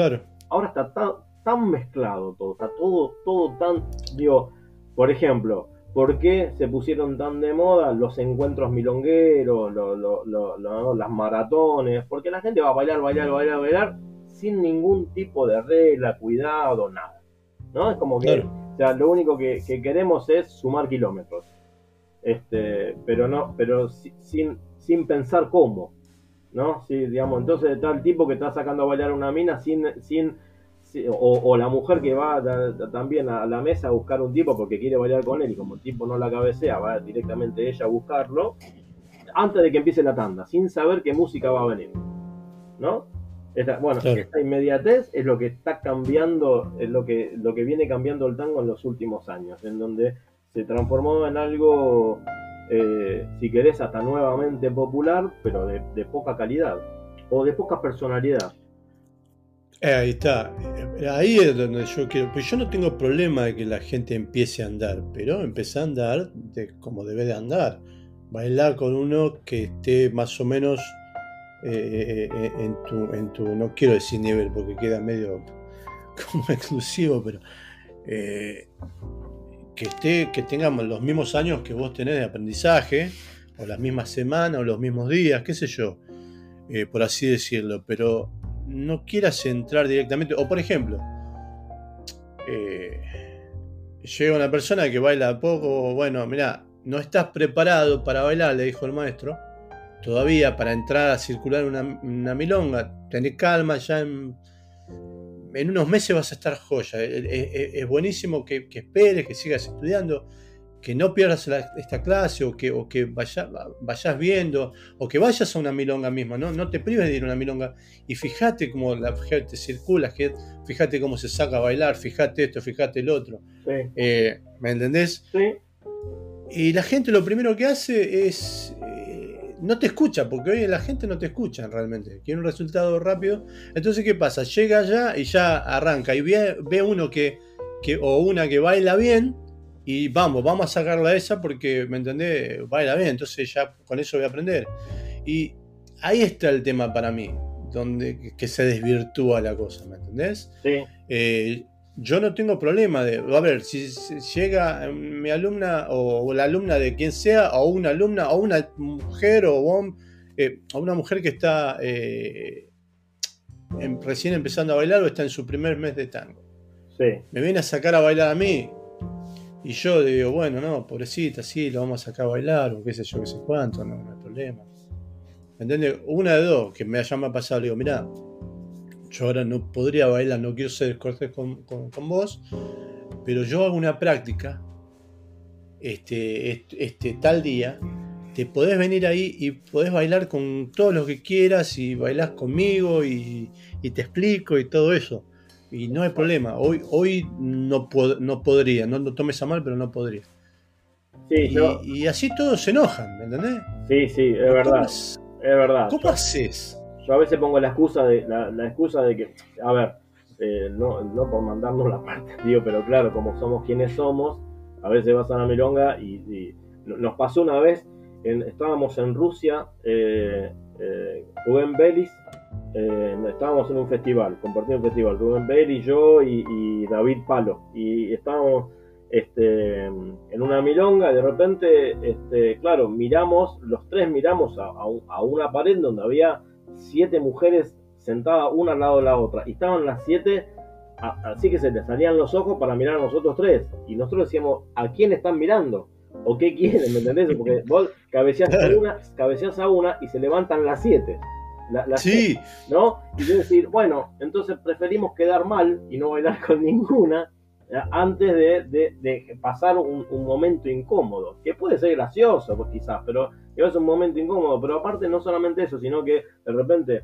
S2: ahora está tan, tan mezclado todo, está todo, todo tan, digo, por ejemplo, ¿por qué se pusieron tan de moda los encuentros milongueros, las maratones? Porque la gente va a bailar, bailar, bailar, bailar sin ningún tipo de regla, cuidado, nada. ¿No? Es como que o sea, lo único que, queremos es sumar kilómetros. Este, pero no, pero sin, sin pensar cómo. ¿No? Sí, digamos, entonces el tipo que está sacando a bailar una mina sin, sin, o, la mujer que va también a la mesa a buscar un tipo porque quiere bailar con él y como el tipo no la cabecea, va directamente ella a buscarlo antes de que empiece la tanda, sin saber qué música va a venir. ¿No? bueno, esta inmediatez es lo que está cambiando, es lo que, lo que viene cambiando el tango en los últimos años, en donde se transformó en algo, eh, si querés, hasta nuevamente popular, pero de, poca calidad o de poca personalidad.
S1: Eh, ahí está, eh, ahí es donde yo quiero, pues yo no tengo problema de que la gente empiece a andar, pero empiece a andar como debe de andar, bailar con uno que esté más o menos eh, en, tu, en tu, no quiero decir nivel porque queda medio como exclusivo, pero que esté, que tengamos los mismos años que vos tenés de aprendizaje, o las mismas semanas, o los mismos días, qué sé yo, por así decirlo, pero no quieras entrar directamente, o por ejemplo, llega una persona que baila poco, bueno, mira, no estás preparado para bailar, le dijo el maestro, todavía para entrar a circular una, milonga, tenés calma, ya en, unos meses vas a estar joya. Es, buenísimo que, que, esperes, que sigas estudiando, que no pierdas esta clase o que, o que vaya, vayas viendo o que vayas a una milonga misma, ¿no? No te prives de ir a una milonga y fíjate cómo la gente circula, fíjate cómo se saca a bailar, fíjate esto, fíjate el otro. Eh, ¿Me entendés?
S2: Sí.
S1: Y la gente lo primero que hace es... Eh, no te escucha, porque hoy la gente no te escucha realmente. Quiere un resultado rápido. Entonces, ¿qué pasa? Llega allá y ya arranca y ve, ve uno que, que, o una que baila bien y vamos, vamos a sacarla esa porque, ¿me entendés? Baila bien, entonces ya con eso voy a aprender. Y ahí está el tema para mí, donde que se desvirtúa la cosa, ¿me entendés?
S2: Sí.
S1: Eh, yo no tengo problema de, a ver, si, llega mi alumna o, la alumna de quien sea, o una alumna, o una mujer, o, eh, una mujer que está eh, recién empezando a bailar o está en su primer mes de tango.
S2: Sí.
S1: Me viene a sacar a bailar a mí, y yo digo, bueno, no, pobrecita, sí, lo vamos a sacar a bailar, o qué sé yo, qué sé cuánto, no, no hay problema. ¿Entiendes? Una de dos, que me haya pasado, le digo, mirá, yo ahora no podría bailar, no quiero ser cortés con, con, vos, pero yo hago una práctica, este, este, tal día, te podés venir ahí y podés bailar con todos los que quieras y bailás conmigo y, y te explico y todo eso y no hay problema. Hoy, hoy no, no podría, no lo tomes a mal, pero no podría.
S2: Sí,
S1: y, así todos se enojan, ¿me entendés?
S2: Sí, sí, es verdad. Es, verdad.
S1: ¿Cómo haces?
S2: Yo a veces pongo la excusa de, la, excusa de que, a ver, eh, no, no por mandarnos la parte, digo, pero claro, como somos quienes somos, a veces vas a la milonga y, nos pasó una vez, estábamos en Rusia, eh, eh, Rubén Belis eh, estábamos en un festival, compartiendo un festival, Rubén Bell y yo y, David Palo, y estábamos este, en una milonga y de repente, este, claro, miramos, los tres miramos a, una pared donde había siete mujeres sentadas una al lado de la otra, y estaban las siete, así que se les salían los ojos para mirar a nosotros tres, y nosotros decíamos, ¿a quién están mirando? ¿O qué quieren? ¿Me entendés? Porque vos cabeceás a una, cabeceás a una y se levantan las siete
S1: sí.
S2: ¿No? Y yo decir, bueno, entonces preferimos quedar mal y no bailar con ninguna eh, antes de, pasar un, momento incómodo, que puede ser gracioso, pues quizás, pero es un momento incómodo, pero aparte no solamente eso, sino que de repente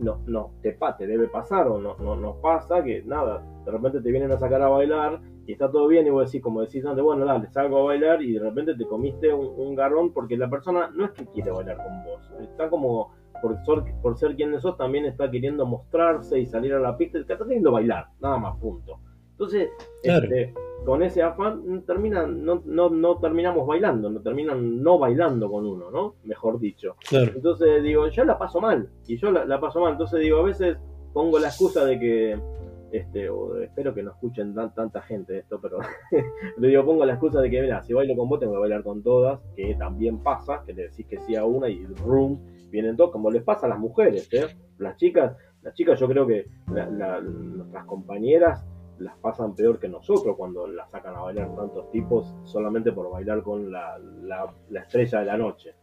S2: no, no, te, te debe pasar o no, no, no pasa que nada, de repente te vienen a sacar a bailar y está todo bien y vos decís, como decís antes, bueno, dale, salgo a bailar y de repente te comiste un, un garrón porque la persona no es que quiere bailar con vos, está como por ser, por ser quien sos, también está queriendo mostrarse y salir a la pista, está queriendo bailar, nada más, punto. Entonces, este, con ese afán termina, no, no, no, terminamos bailando, no terminan no bailando con uno, ¿no? Mejor dicho. Entonces digo, yo la paso mal, y yo la, paso mal, entonces digo, a veces pongo la excusa de que, este, espero que no escuchen tanta gente esto, pero le digo, pongo la excusa de que, mira, si bailo con vos tengo que bailar con todas, que también pasa, que le decís que sí a una y room, vienen todos, como les pasa a las mujeres, ¿eh? Las chicas, las chicas yo creo que nuestras compañeras las pasan peor que nosotros cuando las sacan a bailar tantos tipos solamente por bailar con la, estrella de la noche.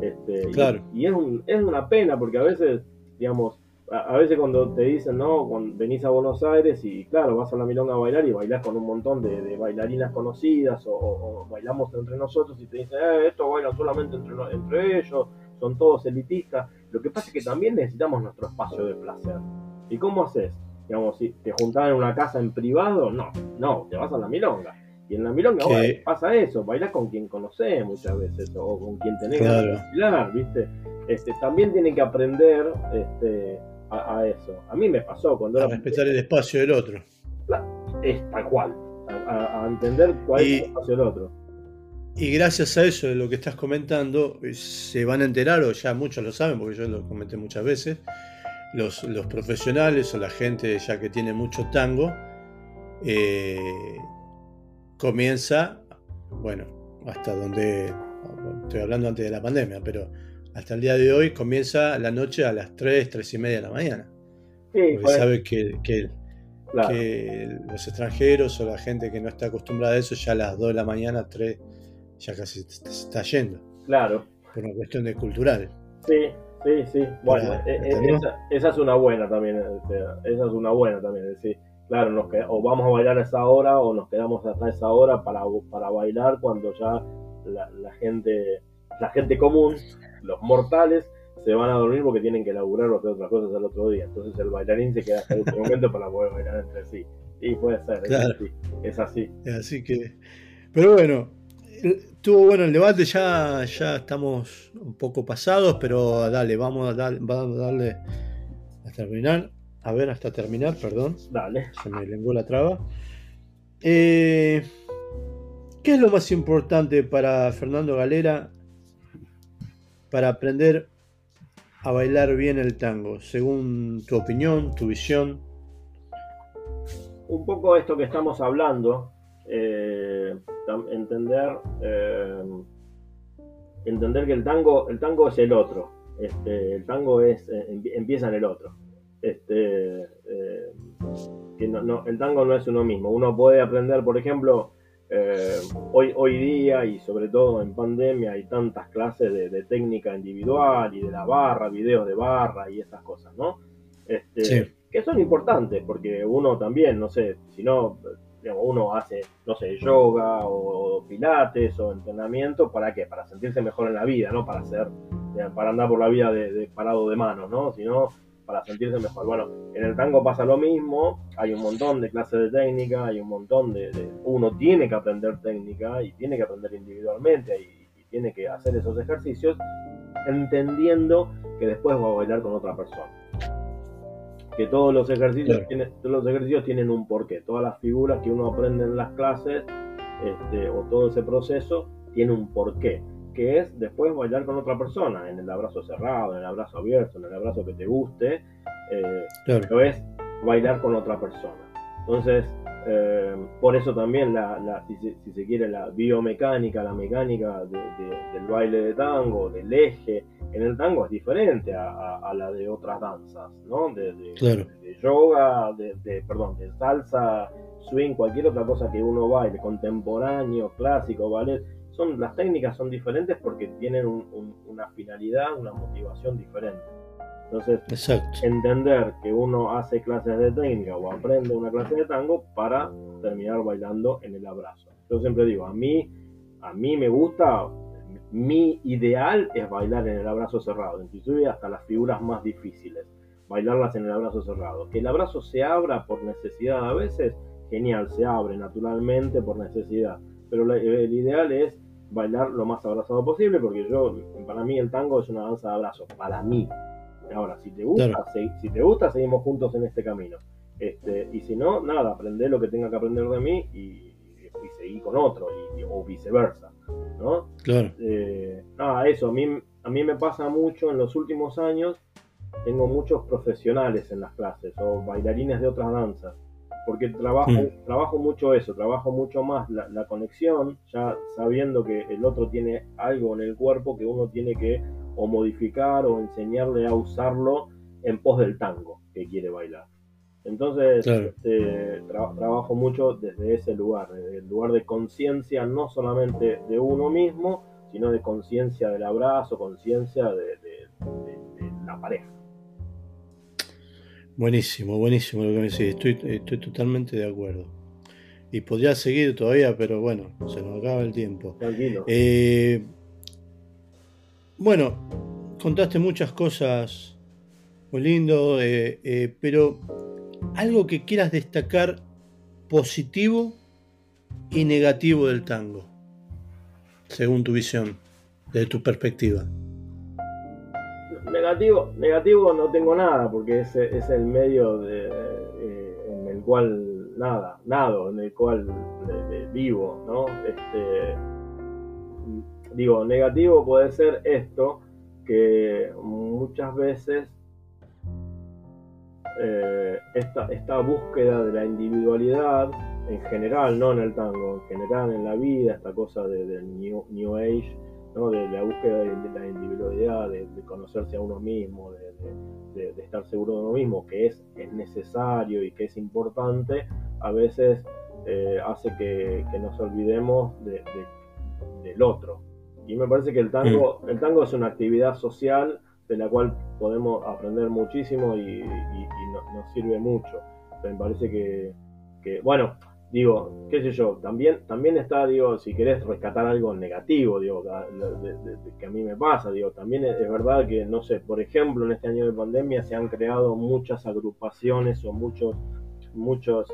S2: Este,
S1: claro.
S2: Y, es, es una pena porque a veces, digamos, a, veces cuando te dicen, no, cuando venís a Buenos Aires y claro, vas a la milonga a bailar y bailás con un montón de, bailarinas conocidas o, bailamos entre nosotros y te dicen, eh, esto baila solamente entre, entre ellos son todos elitistas. Lo que pasa es que también necesitamos nuestro espacio de placer. ¿Y cómo haces? Digamos, si te juntás en una casa en privado, no, no, te vas a la milonga. Y en la milonga pasa eso, bailás con quien conocés muchas veces o con quien tenés que bailar, ¿viste? Este, también tienen que aprender este, a, eso. A mí me pasó cuando
S1: a respetar el espacio del otro.
S2: es tal cual, a, entender cuál es el espacio del otro.
S1: Y gracias a eso de lo que estás comentando, eh, se van a enterar, o ya muchos lo saben, porque yo lo comenté muchas veces, los, profesionales o la gente ya que tiene mucho tango, eh, comienza, bueno, hasta donde, estoy hablando antes de la pandemia, pero hasta el día de hoy comienza la noche a las 3, 3 y media de la mañana. porque sabe que, que, los extranjeros o la gente que no está acostumbrada a eso ya a las 2 de la mañana, 3 ya casi se está yendo.
S2: Claro.
S1: Por una cuestión de cultural.
S2: Sí, sí, sí. Bueno, eh, eh, esa, es una buena también. esa es una buena también. decir, claro, nos o vamos a bailar a esa hora o nos quedamos hasta esa hora para, para bailar cuando ya la, gente, la gente común, los mortales, se van a dormir porque tienen que laburar o hacer otras cosas el otro día. Entonces el bailarín se queda hasta el último momento para poder bailar entre sí. Y puede ser, es así.
S1: así. que, pero bueno, estuvo bueno el debate, ya, ya estamos un poco pasados, pero dale, vamos a, vamos a darle hasta terminar. A ver, hasta terminar, perdón.
S2: Dale.
S1: Se me lenguó la traba. Eh, ¿Qué es lo más importante para Fernando Galera para aprender a bailar bien el tango, según tu opinión, tu visión?
S2: Un poco esto que estamos hablando, eh, entender, eh, entender que el tango, el tango es el otro, este, el tango es, empieza en el otro este, eh, que no, el tango no es uno mismo. Uno puede aprender, por ejemplo, eh, hoy, hoy día y sobre todo en pandemia hay tantas clases de, técnica individual y de la barra, videos de barra y esas cosas, ¿no? Este, Que son importantes porque uno también, no sé, si no, uno hace, no sé, yoga o pilates o entrenamiento, ¿para qué? Para sentirse mejor en la vida, ¿no? Para hacer, para andar por la vida de, de parado de manos, ¿no? Sino para sentirse mejor. Bueno, en el tango pasa lo mismo, hay un montón de clases de técnica, hay un montón de, Uno tiene que aprender técnica y tiene que aprender individualmente y, tiene que hacer esos ejercicios entendiendo que después va a bailar con otra persona. Que todos los ejercicios, tienen, todos los ejercicios tienen un porqué, todas las figuras que uno aprende en las clases este, o todo ese proceso tiene un porqué que es después bailar con otra persona, en el abrazo cerrado, en el abrazo abierto, en el abrazo que te guste, eh, pero es bailar con otra persona. Entonces, eh, por eso también, la, si, se, quiere, la biomecánica, la mecánica del baile de tango, del eje, en el tango es diferente a, la de otras danzas, ¿no? De, yoga, de, perdón, de salsa, swing, cualquier otra cosa que uno baile, contemporáneo, clásico, ballet son, las técnicas son diferentes porque tienen una finalidad, una motivación diferente. Entonces, entender que uno hace clases de técnica o aprende una clase de tango para terminar bailando en el abrazo. Yo siempre digo, a mí, a mí me gusta, mi ideal es bailar en el abrazo cerrado, inclusive hasta las figuras más difíciles, bailarlas en el abrazo cerrado. Que el abrazo se abra por necesidad a veces, genial, se abre naturalmente por necesidad, pero el ideal es bailar lo más abrazado posible, porque yo, para mí el tango es una danza de abrazo, para mí. Ahora, si te gusta, si, te gusta, seguimos juntos en este camino. Este, y si no, nada, aprende lo que tenga que aprender de mí y, y seguí con otro, y, o viceversa, ¿no?
S1: Claro.
S2: Eh, nada, eso, a mí, a mí me pasa mucho en los últimos años, tengo muchos profesionales en las clases, o bailarines de otras danzas, porque trabajo, hmm. trabajo mucho eso, trabajo mucho más la, conexión, ya sabiendo que el otro tiene algo en el cuerpo que uno tiene que o modificar o enseñarle a usarlo en pos del tango que quiere bailar. Entonces, este, trabajo mucho desde ese lugar, desde el lugar de conciencia no solamente de uno mismo, sino de conciencia del abrazo, conciencia de la pareja.
S1: Buenísimo, buenísimo lo que me decís. Estoy, estoy totalmente de acuerdo. Y podría seguir todavía, pero bueno, se nos acaba el tiempo.
S2: Tranquilo.
S1: Eh, bueno, contaste muchas cosas muy lindo, eh, eh, pero algo que quieras destacar positivo y negativo del tango, según tu visión, desde tu perspectiva
S2: negativo, negativo no tengo nada, porque es, es el medio eh, en el cual nada, nado, en el cual vivo, ¿no? Este, digo, negativo puede ser esto, que muchas veces eh, esta, búsqueda de la individualidad, en general, no en el tango, en general en la vida, esta cosa del new, Age, de la búsqueda de, la individualidad, de, conocerse a uno mismo, de, estar seguro de uno mismo, que es, es necesario y que es importante, a veces eh, hace que, nos olvidemos del otro. Y me parece que el tango, mm. el tango es una actividad social de la cual podemos aprender muchísimo y, nos sirve mucho. me parece que, que, bueno, digo, qué sé yo, también, también está, digo, si querés rescatar algo negativo, digo, que a mí me pasa, digo, también es, verdad que, no sé, por ejemplo, en este año de pandemia se han creado muchas agrupaciones o muchos, muchos,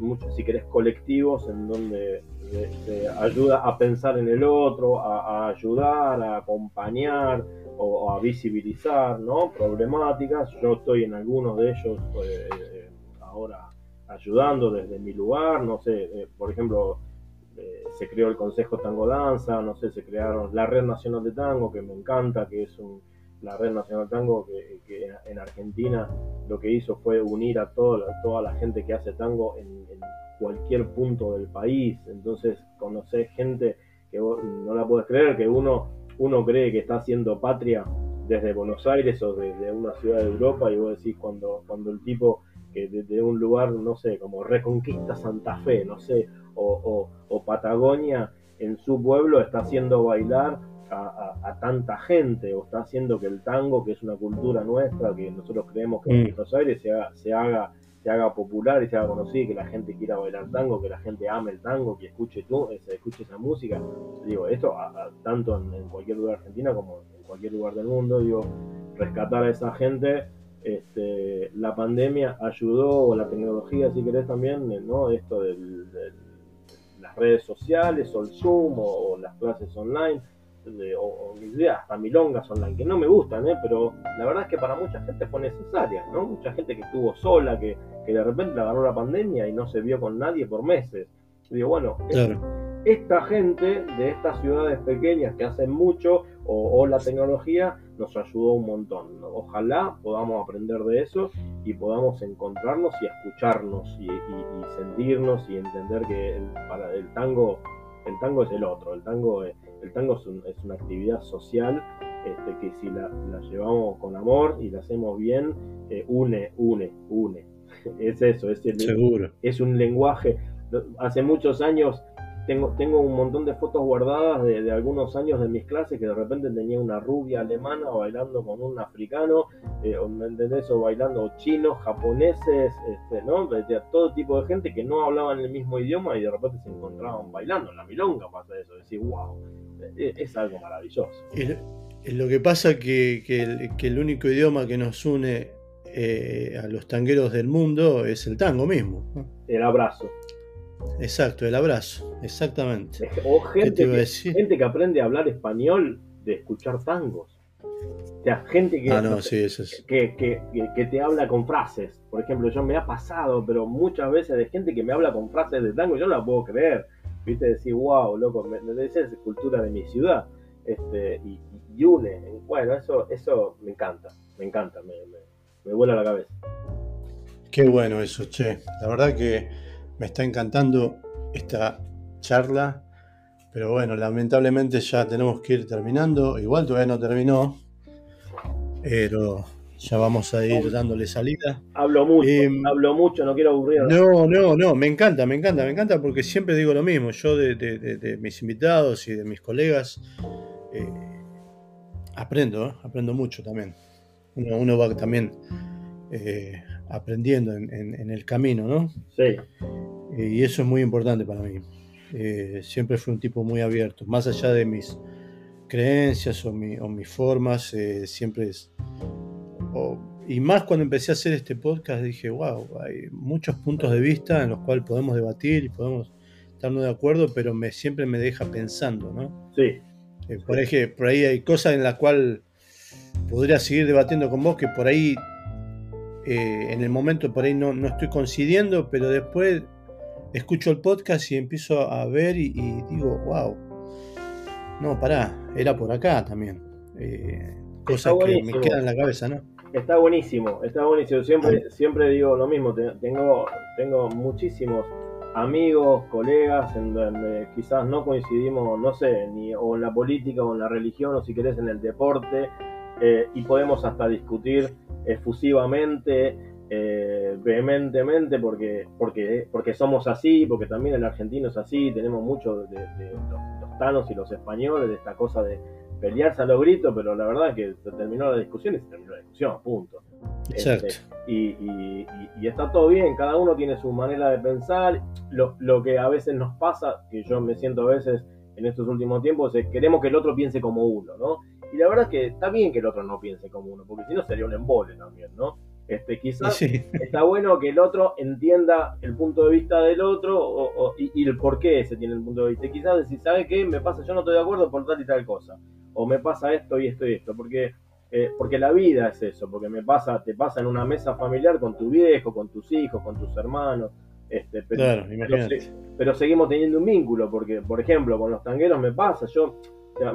S2: muchos, si querés, colectivos en donde se ayuda a pensar en el otro, a, ayudar, a acompañar o, a visibilizar, ¿no? Problemáticas. Yo estoy en algunos de ellos eh, ahora ayudando desde mi lugar, no sé, eh, por ejemplo, eh, se creó el Consejo Tango Danza, no sé, se crearon la Red Nacional de Tango, que me encanta, que es un, la Red Nacional Tango, que, en Argentina lo que hizo fue unir a toda, toda la gente que hace tango en, cualquier punto del país, entonces conocer gente que no la puedes creer, que uno, uno cree que está haciendo patria desde Buenos Aires o desde una ciudad de Europa y vos decís cuando, cuando el tipo que desde un lugar, no sé, como Reconquista Santa Fe, no sé, o, Patagonia, en su pueblo está haciendo bailar a, tanta gente, o está haciendo que el tango, que es una cultura nuestra, que nosotros creemos que en mm. Buenos Aires se haga, se haga, se haga popular y se haga conocido, que la gente quiera bailar tango, que la gente ame el tango, que escuche tú, se escuche esa música. Digo, esto tanto en, en cualquier lugar de Argentina como en cualquier lugar del mundo, digo, rescatar a esa gente este, la pandemia ayudó, o la tecnología, si querés también, eh, ¿no? Esto de las redes sociales, o el Zoom, o, las clases online, o, hasta milongas online, que no me gustan, ¿eh? pero la verdad es que para mucha gente fue necesaria, ¿no? Mucha gente que estuvo sola, que, de repente le agarró la pandemia y no se vio con nadie por meses. digo, bueno, esta gente de estas ciudades pequeñas que hacen mucho, o, la tecnología nos ayudó un montón. Ojalá podamos aprender de eso y podamos encontrarnos y escucharnos y, sentirnos y entender que el, para el tango el tango es el otro, el tango, el tango es, una actividad social este, que si la, llevamos con amor y la hacemos bien, eh, une, une, une. es eso, es,
S1: Seguro.
S2: es un lenguaje. Hace muchos años tengo, tengo un montón de fotos guardadas de, algunos años de mis clases que de repente tenía una rubia alemana bailando con un africano, eh, o, ¿me entendés? O bailando chinos, japoneses, este, ¿no? todo tipo de gente que no hablaban el mismo idioma y de repente se encontraban bailando. En la milonga pasa eso, decir, wow, e, es, algo maravilloso.
S1: Lo que pasa que, que, el, que el único idioma que nos une eh, a los tangueros del mundo es el tango mismo.
S2: El abrazo.
S1: Exacto, el abrazo, exactamente.
S2: O gente que, gente que aprende a hablar español de escuchar tangos. O sea, gente que,
S1: ah,
S2: que, que, te habla con frases. Por ejemplo, yo me ha pasado, pero muchas veces de gente que me habla con frases de tango, yo no la puedo creer. Viste, decir, wow, loco, me, me es cultura de mi ciudad. Este, y, une. Bueno, eso, eso me encanta, me encanta, me, me, me vuela la cabeza.
S1: Qué bueno eso, che. La verdad que me está encantando esta charla, pero bueno, lamentablemente ya tenemos que ir terminando. Igual todavía no terminó, pero ya vamos a ir dándole salida.
S2: Hablo mucho, em, hablo mucho, no quiero aburrir.
S1: No, no, no, me encanta, me encanta, me encanta porque siempre digo lo mismo. Yo de, mis invitados y de mis colegas eh, aprendo, ¿eh? aprendo mucho también. Uno, va también eh, aprendiendo en, el camino, ¿no?
S2: Sí.
S1: Eh, y eso es muy importante para mí. Eh, siempre fui un tipo muy abierto, más allá de mis creencias o, mis formas, eh, siempre es... y más cuando empecé a hacer este podcast dije, wow, hay muchos puntos de vista en los cuales podemos debatir y podemos estarnos de acuerdo, pero me, siempre me deja pensando, ¿no?
S2: Sí.
S1: por, ahí, por ahí hay cosas en las cuales podría seguir debatiendo con vos que por ahí en el momento por ahí no, no estoy coincidiendo, pero después escucho el podcast y empiezo a ver y, digo, wow, no, pará, era por acá también. Eh, cosas que me quedan en la cabeza, ¿no?
S2: Está buenísimo, está buenísimo. Siempre, ah. siempre digo lo mismo, tengo, tengo muchísimos amigos, colegas, en donde quizás no coincidimos, no sé, ni o en la política o en la religión o si querés en el deporte, eh, y podemos hasta discutir efusivamente eh, vehementemente porque, porque, porque somos así, porque también el argentino es así, tenemos mucho de, los, tanos y los españoles, de esta cosa de, pelearse a los gritos, pero la verdad es que se terminó la discusión y se terminó la discusión, punto.
S1: Exacto.
S2: Este, y, está todo bien, cada uno tiene su manera de pensar. Lo, lo, que a veces nos pasa, que yo me siento a veces en estos últimos tiempos, es queremos que el otro piense como uno, ¿no? Y la verdad es que está bien que el otro no piense como uno, porque si no sería un embole también, ¿no? Este, quizás está bueno que el otro entienda el punto de vista del otro y, el por qué se tiene el punto de vista. Y quizás decir, ¿sabe qué? Me pasa, yo no estoy de acuerdo por tal y tal cosa. O me pasa esto y esto y esto. Porque, eh, porque la vida es eso. Porque me pasa, te pasa en una mesa familiar con tu viejo, con tus hijos, con tus hermanos. Este, pero,
S1: claro,
S2: pero, seguimos teniendo un vínculo. Porque, por ejemplo, con los tangueros me pasa, yo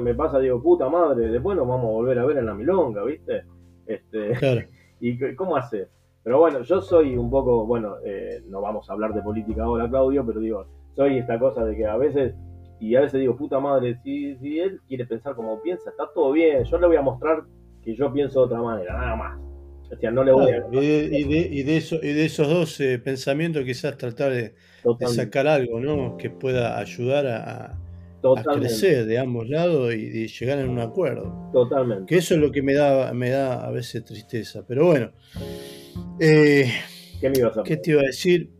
S2: me pasa, digo, puta madre, después nos vamos a volver a ver en la milonga, ¿viste? Este,
S1: claro.
S2: ¿Y cómo hace? Pero bueno, yo soy un poco, bueno, eh, no vamos a hablar de política ahora, Claudio, pero digo, soy esta cosa de que a veces, y a veces digo, puta madre, si, si él quiere pensar como piensa, está todo bien, yo le voy a mostrar que yo pienso de otra manera, nada más. O sea, no le voy a...
S1: Y de, y de, eso, y de esos dos eh, pensamientos quizás tratar de, sacar algo, ¿no? Que pueda ayudar a, a crecer de ambos lados y, llegar a un acuerdo.
S2: Totalmente.
S1: Que eso es lo que me da, me da a veces tristeza. Pero bueno. Eh,
S2: ¿Qué me ibas a
S1: ¿Qué te iba a decir?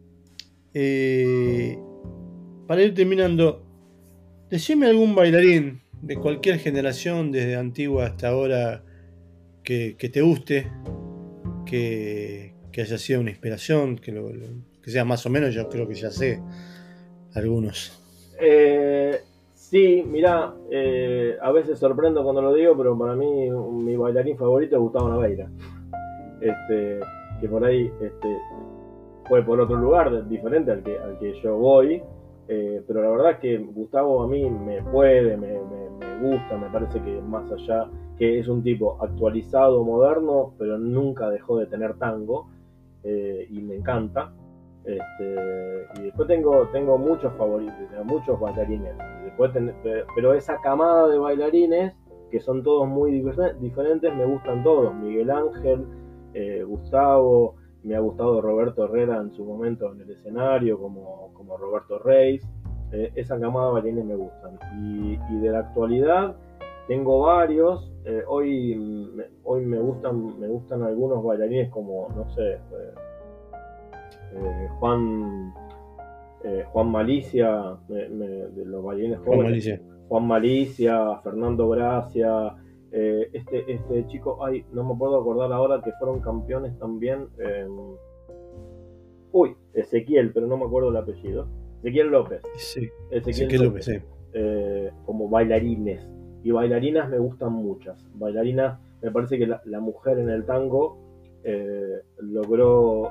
S1: Eh, para ir terminando, decime algún bailarín de cualquier generación, desde antigua hasta ahora, que, te guste, que, haya sido una inspiración, que, que sea más o menos, yo creo que ya sé algunos.
S2: Eh, Sí, mira, eh, a veces sorprendo cuando lo digo, pero para mí mi bailarín favorito es Gustavo Naveira. Este, que por ahí este, fue por otro lugar diferente al que, al que yo voy. Eh, pero la verdad es que Gustavo a mí me puede, me, gusta, me parece que más allá, que es un tipo actualizado, moderno, pero nunca dejó de tener tango eh, y me encanta. Este, y después tengo, tengo muchos favoritos, muchos bailarines. Después pero esa camada de bailarines, que son todos muy diferentes, me gustan todos. Miguel Ángel, eh, Gustavo, me ha gustado Roberto Herrera en su momento en el escenario, como, como Roberto Reis. Eh, esa camada de bailarines me gustan. Y, de la actualidad tengo varios. Eh, hoy, hoy me gustan, me gustan algunos bailarines como, no sé, eh, Juan eh, Juan Malicia, de los bailarines jóvenes. Juan Malicia. Fernando Gracia, eh, este, este chico, ay, no me puedo acordar ahora que fueron campeones también. uy, Ezequiel, pero no me acuerdo el apellido. Ezequiel López.
S1: Sí, Ezequiel, López, sí.
S2: como bailarines. Y bailarinas me gustan muchas. Bailarinas, me parece que la, mujer en el tango logró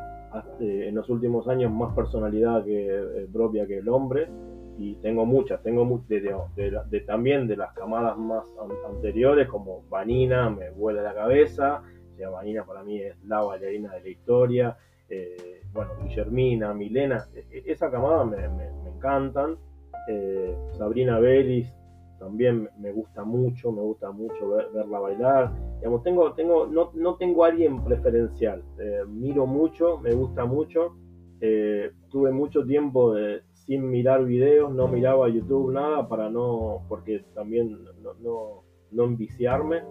S2: en los últimos años más personalidad que, eh, propia que el hombre y tengo muchas, tengo de, también de las camadas más anteriores como Vanina, me vuela la cabeza, o Vanina para mí es la bailarina de la historia, eh, bueno, Guillermina, Milena, e, e, esa camada me, encantan, eh, Sabrina Vélez también me gusta mucho, me gusta mucho verla bailar. Digamos, tengo, tengo, no, no tengo a alguien preferencial. Eh, miro mucho, me gusta mucho. Eh, tuve mucho tiempo sin mirar videos, no miraba YouTube nada para no, porque también no, no, no enviciarme.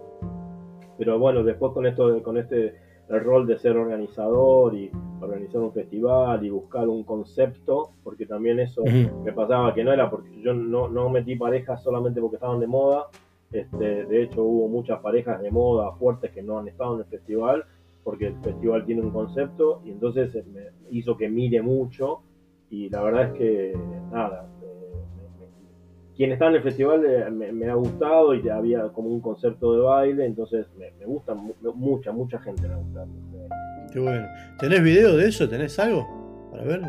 S2: Pero bueno, después con esto, con este el rol de ser organizador y organizar un festival y buscar un concepto, porque también eso me pasaba que no era porque yo no, no metí parejas solamente porque estaban de moda, este, de hecho hubo muchas parejas de moda fuertes que no han estado en el festival, porque el festival tiene un concepto y entonces me hizo que mire mucho y la verdad es que nada, quien está en el festival eh, me, ha gustado y había como un concepto de baile, entonces me, gusta mucha, mucha gente me gusta.
S1: Qué bueno. ¿Tenés video de eso? ¿Tenés algo para ver?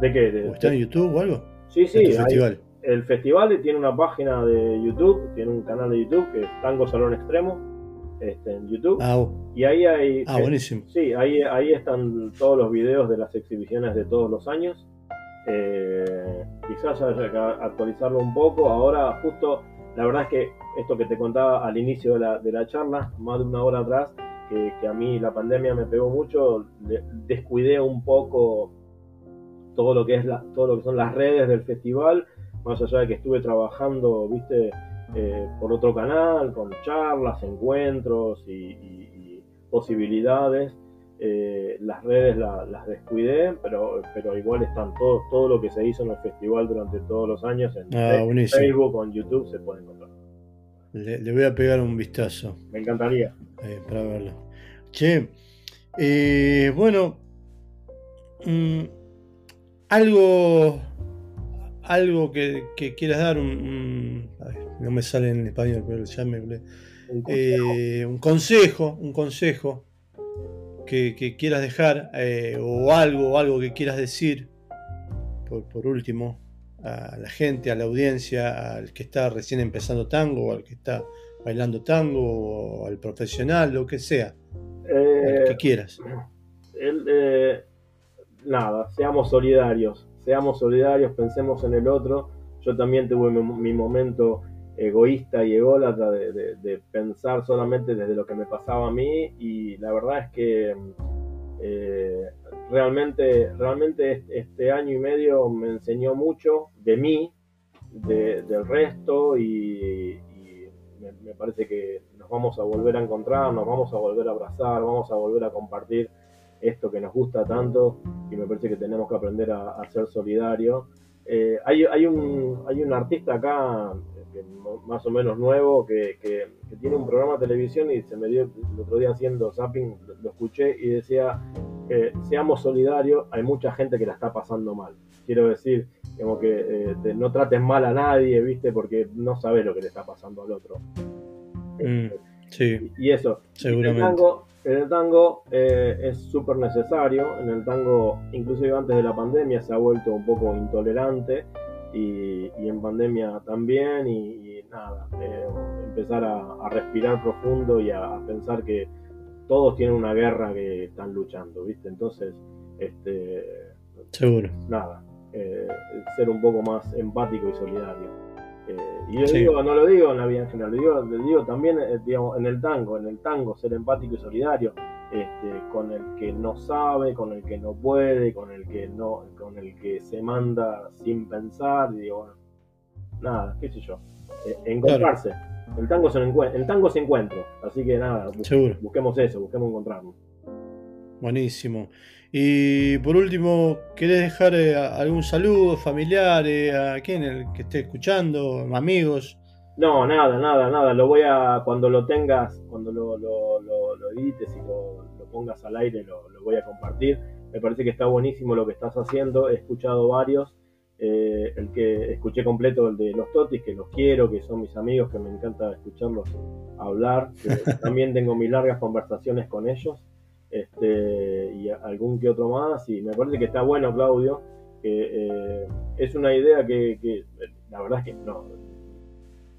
S2: ¿De qué?
S1: está en YouTube o algo?
S2: Sí, sí. festival. el festival tiene una página de YouTube, tiene un canal de YouTube que es Tango Salón Extremo. Este, en YouTube.
S1: Ah,
S2: y ahí hay.
S1: Ah, buenísimo.
S2: Sí, ahí, ahí están todos los videos de las exhibiciones de todos los años. Eh, quizás haya que actualizarlo un poco. Ahora, justo, la verdad es que esto que te contaba al inicio de la, de la charla, más de una hora atrás, que, a mí la pandemia me pegó mucho, descuidé un poco todo lo que es la, todo lo que son las redes del festival, más allá de que estuve trabajando, viste, por otro canal, con charlas, encuentros y, posibilidades. Las redes las descuidé, pero, pero igual están todo, todo lo que se hizo en el festival durante todos los años en ah, Facebook o en YouTube se puede encontrar.
S1: Le, voy a pegar un vistazo.
S2: Me encantaría.
S1: para verlo. Che, bueno, mm, algo algo que, quieras dar, un, no me sale en español, pero ya me... Eh, un consejo, un consejo que, quieras dejar, eh, o algo, algo que quieras decir, por, último, a la gente, a la audiencia, al que está recién empezando tango, al que está bailando tango, o al profesional, lo que sea, eh, que quieras.
S2: nada, seamos solidarios seamos solidarios, pensemos en el otro. Yo también tuve mi, momento egoísta y ególatra de, pensar solamente desde lo que me pasaba a mí y la verdad es que eh, realmente, realmente este año y medio me enseñó mucho de mí, del resto y, me, parece que nos vamos a volver a encontrar, nos vamos a volver a abrazar, vamos a volver a compartir esto que nos gusta tanto y me parece que tenemos que aprender a, ser solidarios. Eh, hay, hay, un, hay un artista acá, más o menos nuevo, que, que, tiene un programa de televisión y se me dio el otro día haciendo zapping, lo, escuché y decía, eh, seamos solidarios, hay mucha gente que la está pasando mal. Quiero decir, como que eh, no trates mal a nadie, ¿viste? Porque no sabes lo que le está pasando al otro.
S1: Mm, sí.
S2: Y, eso.
S1: Seguramente.
S2: En el tango eh, es súper necesario, en el tango, inclusive antes de la pandemia, se ha vuelto un poco intolerante y, en pandemia también, y, nada, eh, empezar a, respirar profundo y a, pensar que todos tienen una guerra que están luchando, ¿viste? Entonces, este,
S1: seguro.
S2: Nada, eh, ser un poco más empático y solidario. Eh, y yo digo, no lo digo en la vida en general, lo digo, también eh, en el tango, en el tango ser empático y solidario, este, con el que no sabe, con el que no puede, con el que no, con el que se manda sin pensar, y digo, bueno, nada, qué sé yo, eh, encontrarse. El tango, es el tango es encuentro, así que nada, busquemos eso, busquemos encontrarnos.
S1: Buenísimo. Y por último, ¿querés dejar eh, algún saludo familiar eh, a quien el que esté escuchando, amigos?
S2: No, nada, nada, nada. Lo voy a, cuando lo tengas, cuando lo, lo, lo, edites y lo, pongas al aire, lo, voy a compartir. Me parece que está buenísimo lo que estás haciendo. He escuchado varios. Eh, el que escuché completo, el de los Totis, que los quiero, que son mis amigos, que me encanta escucharlos hablar. también tengo mis largas conversaciones con ellos este, y algún que otro más. Y me parece que está bueno, Claudio, que eh, es una idea que, la verdad es que no,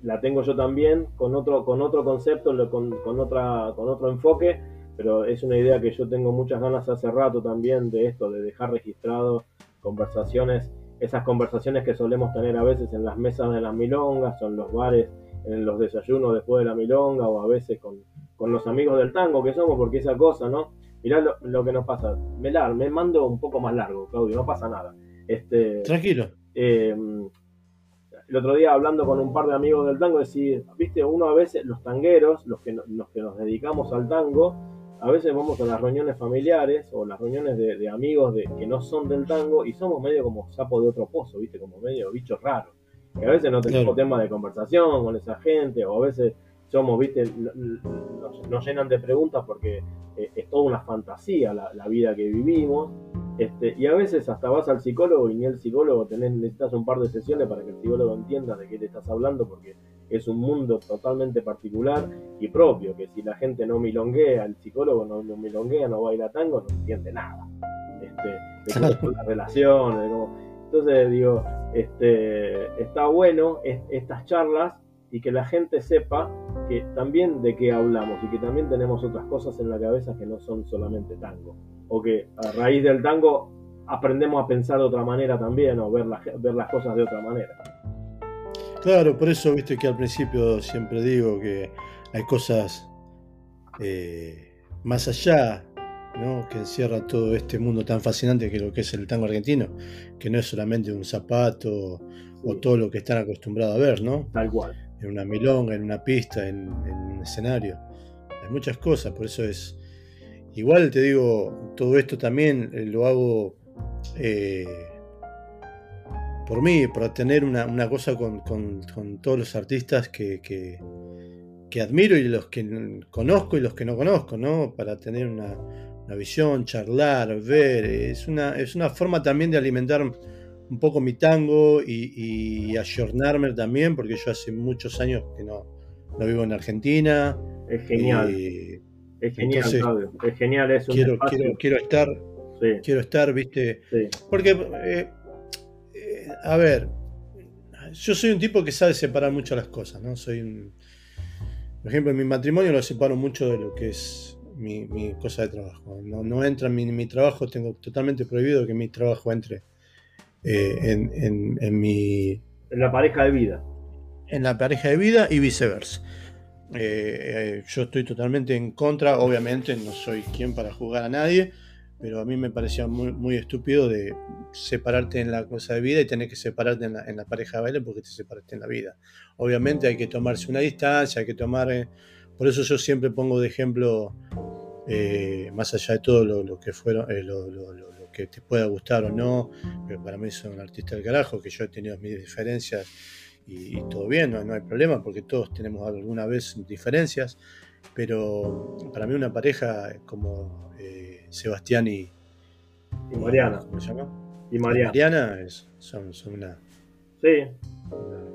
S2: la tengo yo también con otro, con otro concepto, con, con, otra, con otro enfoque, pero es una idea que yo tengo muchas ganas hace rato también de esto, de dejar registrado conversaciones, esas conversaciones que solemos tener a veces en las mesas de las milongas o en los bares, en los desayunos después de la milonga o a veces con, con los amigos del tango que somos, porque esa cosa, ¿no? Mirá lo, que nos pasa. Me, me mando un poco más largo, Claudio, no pasa nada. Este,
S1: Tranquilo.
S2: Em, el otro día hablando con un par de amigos del tango, decir, viste, uno a veces, los tangueros, los que, los que nos dedicamos al tango, a veces vamos a las reuniones familiares o las reuniones de, amigos de, que no son del tango y somos medio como sapo de otro pozo, viste, como medio bichos raros. Que a veces no tenemos tema de conversación con esa gente o a veces somos, viste, nos, llenan de preguntas porque eh, es toda una fantasía la, vida que vivimos. Este, y a veces hasta vas al psicólogo y ni el psicólogo tenés, necesitas un par de sesiones para que el psicólogo entienda de qué te estás hablando porque es un mundo totalmente particular y propio, que si la gente no milonguea, el psicólogo no, milonguea, no baila tango, no entiende nada. Este, de la relación, entonces digo, este, está bueno estas charlas y que la gente sepa que también de qué hablamos y que también tenemos otras cosas en la cabeza que no son solamente tango. O que a raíz del tango aprendemos a pensar de otra manera también o ver, ver las cosas de otra manera.
S1: Claro, por eso viste que al principio siempre digo que hay cosas eh, más allá ¿no? que encierra todo este mundo tan fascinante que lo que es el tango argentino, que no es solamente un zapato o todo lo que están acostumbrados a ver, ¿no?
S2: Tal cual.
S1: en una milonga, en una pista, en, un escenario. Hay muchas cosas, por eso es... Igual te digo, todo esto también eh, lo hago eh, por mí, por tener una, cosa con, todos los artistas que, que, admiro y los que conozco y los que no conozco, ¿no? Para tener una, visión, charlar, ver. Es una, es una forma también de alimentar un poco mi tango y, y ayornarme también, porque yo hace muchos años que no, no vivo en Argentina.
S2: Es genial. Es genial, Es genial, es
S1: quiero, quiero, estar, quiero estar, viste. Porque, eh, eh, a ver, yo soy un tipo que sabe separar mucho las cosas, ¿no? Soy un, por ejemplo, en mi matrimonio lo separo mucho de lo que es mi, cosa de trabajo. No, no entra en mi, mi, trabajo, tengo totalmente prohibido que mi trabajo entre eh, en, mi...
S2: En la pareja de vida.
S1: En la pareja de vida y viceversa. Eh, yo estoy totalmente en contra, obviamente no soy quien para jugar a nadie, pero a mí me parecía muy, muy estúpido de separarte en la cosa de vida y tener que separarte en la, pareja de baile porque te separaste en la vida. Obviamente hay que tomarse una distancia, hay que tomar... Eh, por eso yo siempre pongo de ejemplo, más allá de todo lo, que fueron, lo, que te pueda gustar o no, pero para mí soy un artista del carajo, que yo he tenido mis diferencias y, todo bien, no, hay problema, porque todos tenemos alguna vez diferencias, pero para mí una pareja como eh, Sebastián y,
S2: y Mariana.
S1: ¿Cómo se llama?
S2: Y Mariana.
S1: es, son, una,
S2: sí.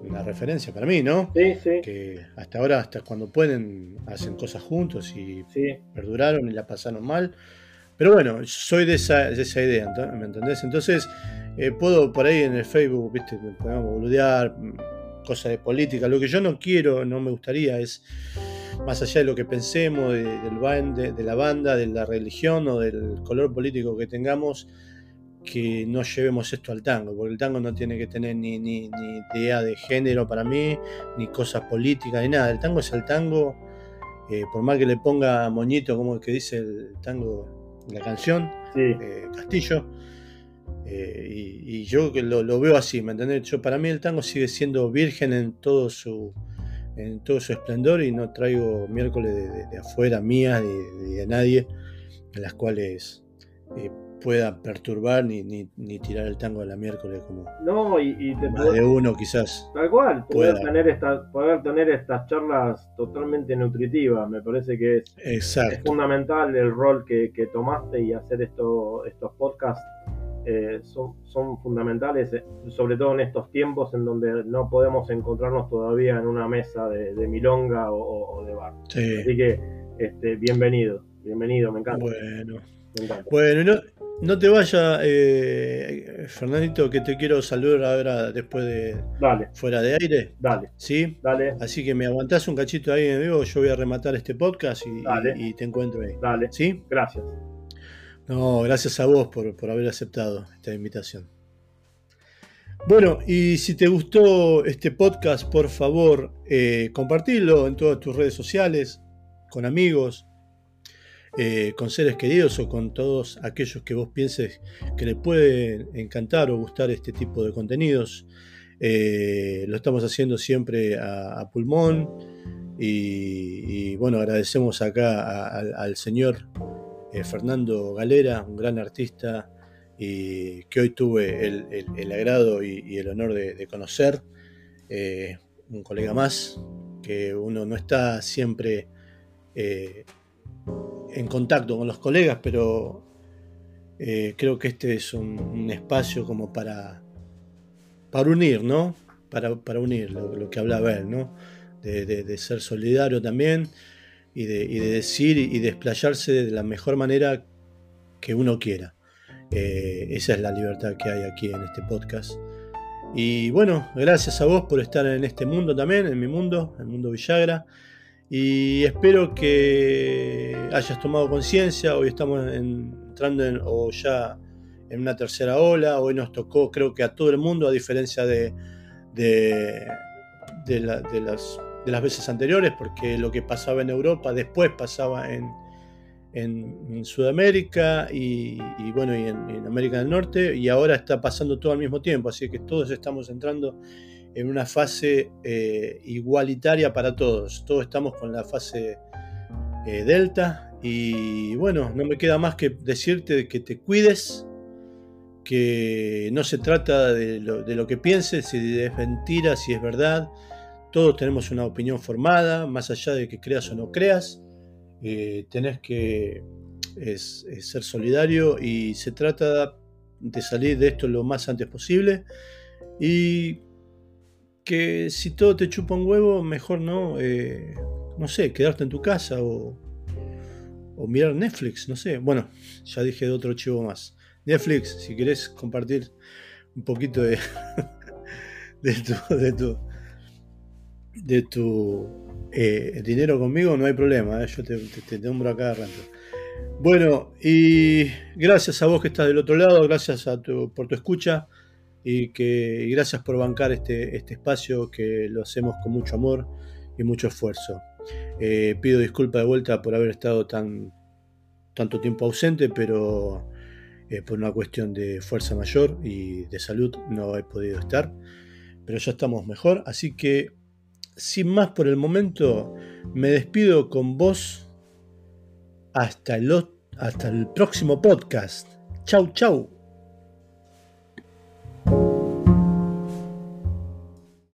S1: una, referencia para mí, ¿no?
S2: Sí, sí.
S1: Que hasta ahora, hasta cuando pueden, hacen cosas juntos y perduraron y la pasaron mal. Pero bueno, soy de esa, idea, ¿me entendés? Entonces, eh, puedo por ahí en el Facebook, viste, podemos boludear, cosas de política. Lo que yo no quiero, no me gustaría es, más allá de lo que pensemos, de, del de, la banda, de la religión o del color político que tengamos, que no llevemos esto al tango, porque el tango no tiene que tener ni, ni, idea de género para mí, ni cosas políticas, ni nada. El tango es el tango, eh, por más que le ponga moñito, como el que dice el tango la canción, eh, Castillo. Eh, y, yo lo, lo, veo así, ¿me entendés? Yo, para mí el tango sigue siendo virgen en todo su, en todo su esplendor y no traigo miércoles de, afuera mías ni de, nadie en las cuales eh, pueda perturbar ni, ni, tirar el tango a la miércoles como
S2: no y,
S1: de uno quizás
S2: tal cual poder tener esta, poder tener estas charlas totalmente nutritivas me parece que es,
S1: es
S2: fundamental el rol que, tomaste y hacer esto, estos podcasts eh, son, son fundamentales eh, sobre todo en estos tiempos en donde no podemos encontrarnos todavía en una mesa de, milonga o, de bar así que este, bienvenido bienvenido me encanta
S1: bueno Bueno, no, no te vayas, eh, Fernandito, que te quiero saludar ahora después de fuera de aire.
S2: Dale.
S1: ¿Sí?
S2: Dale.
S1: Así que me aguantás un cachito ahí en vivo, yo voy a rematar este podcast y, te encuentro ahí.
S2: Dale.
S1: ¿Sí?
S2: Gracias.
S1: No, gracias a vos por, haber aceptado esta invitación. Bueno, y si te gustó este podcast, por favor, eh, en todas tus redes sociales, con amigos, eh, con seres queridos o con todos aquellos que vos pienses que les puede encantar o gustar este tipo de contenidos. Eh, lo estamos haciendo siempre a, pulmón y, bueno, agradecemos acá al señor eh, Fernando Galera, un gran artista y que hoy tuve el, agrado y, el honor de, conocer, un colega más, que uno no está siempre en contacto con los colegas, pero eh, creo que este es un, espacio como para, para unir, ¿no? Para, unir lo, que hablaba él, ¿no? De, ser solidario también y de, decir y desplayarse de la mejor manera que uno quiera. Eh, esa es la libertad que hay aquí en este podcast. Y bueno, gracias a vos por estar en este mundo también, en mi mundo, el mundo Villagra. Y espero que hayas tomado conciencia. Hoy estamos entrando en, o ya en una tercera ola. Hoy nos tocó, creo que a todo el mundo, a diferencia de, de, las, de las veces anteriores, porque lo que pasaba en Europa después pasaba en, en, Sudamérica y, bueno, y en, América del Norte, y ahora está pasando todo al mismo tiempo. Así que todos estamos entrando en una fase eh, igualitaria para todos. Todos estamos con la fase eh, delta y bueno, no me queda más que decirte que te cuides, que no se trata de lo, que pienses, si es mentira, si es verdad. Todos tenemos una opinión formada, más allá de que creas o no creas. Eh, tenés que ser solidario y se trata de salir de esto lo más antes posible. Y que si todo te chupa un huevo, mejor no, eh, no sé, quedarte en tu casa o, mirar Netflix, no sé. Bueno, ya dije de otro chivo más. Netflix, si querés compartir un poquito de, de tu, de tu, de tu eh, dinero conmigo, no hay problema, eh, yo te, te, nombro acá Bueno, y gracias a vos que estás del otro lado, gracias a tu, por tu escucha y que gracias por bancar este, este espacio que lo hacemos con mucho amor y mucho esfuerzo. Eh, pido disculpas de vuelta por haber estado tan tanto tiempo ausente, pero por una cuestión de fuerza mayor y de salud no he podido estar. Pero ya estamos mejor, así que sin más por el momento, me despido con vos hasta el, hasta el próximo podcast. Chau, chau.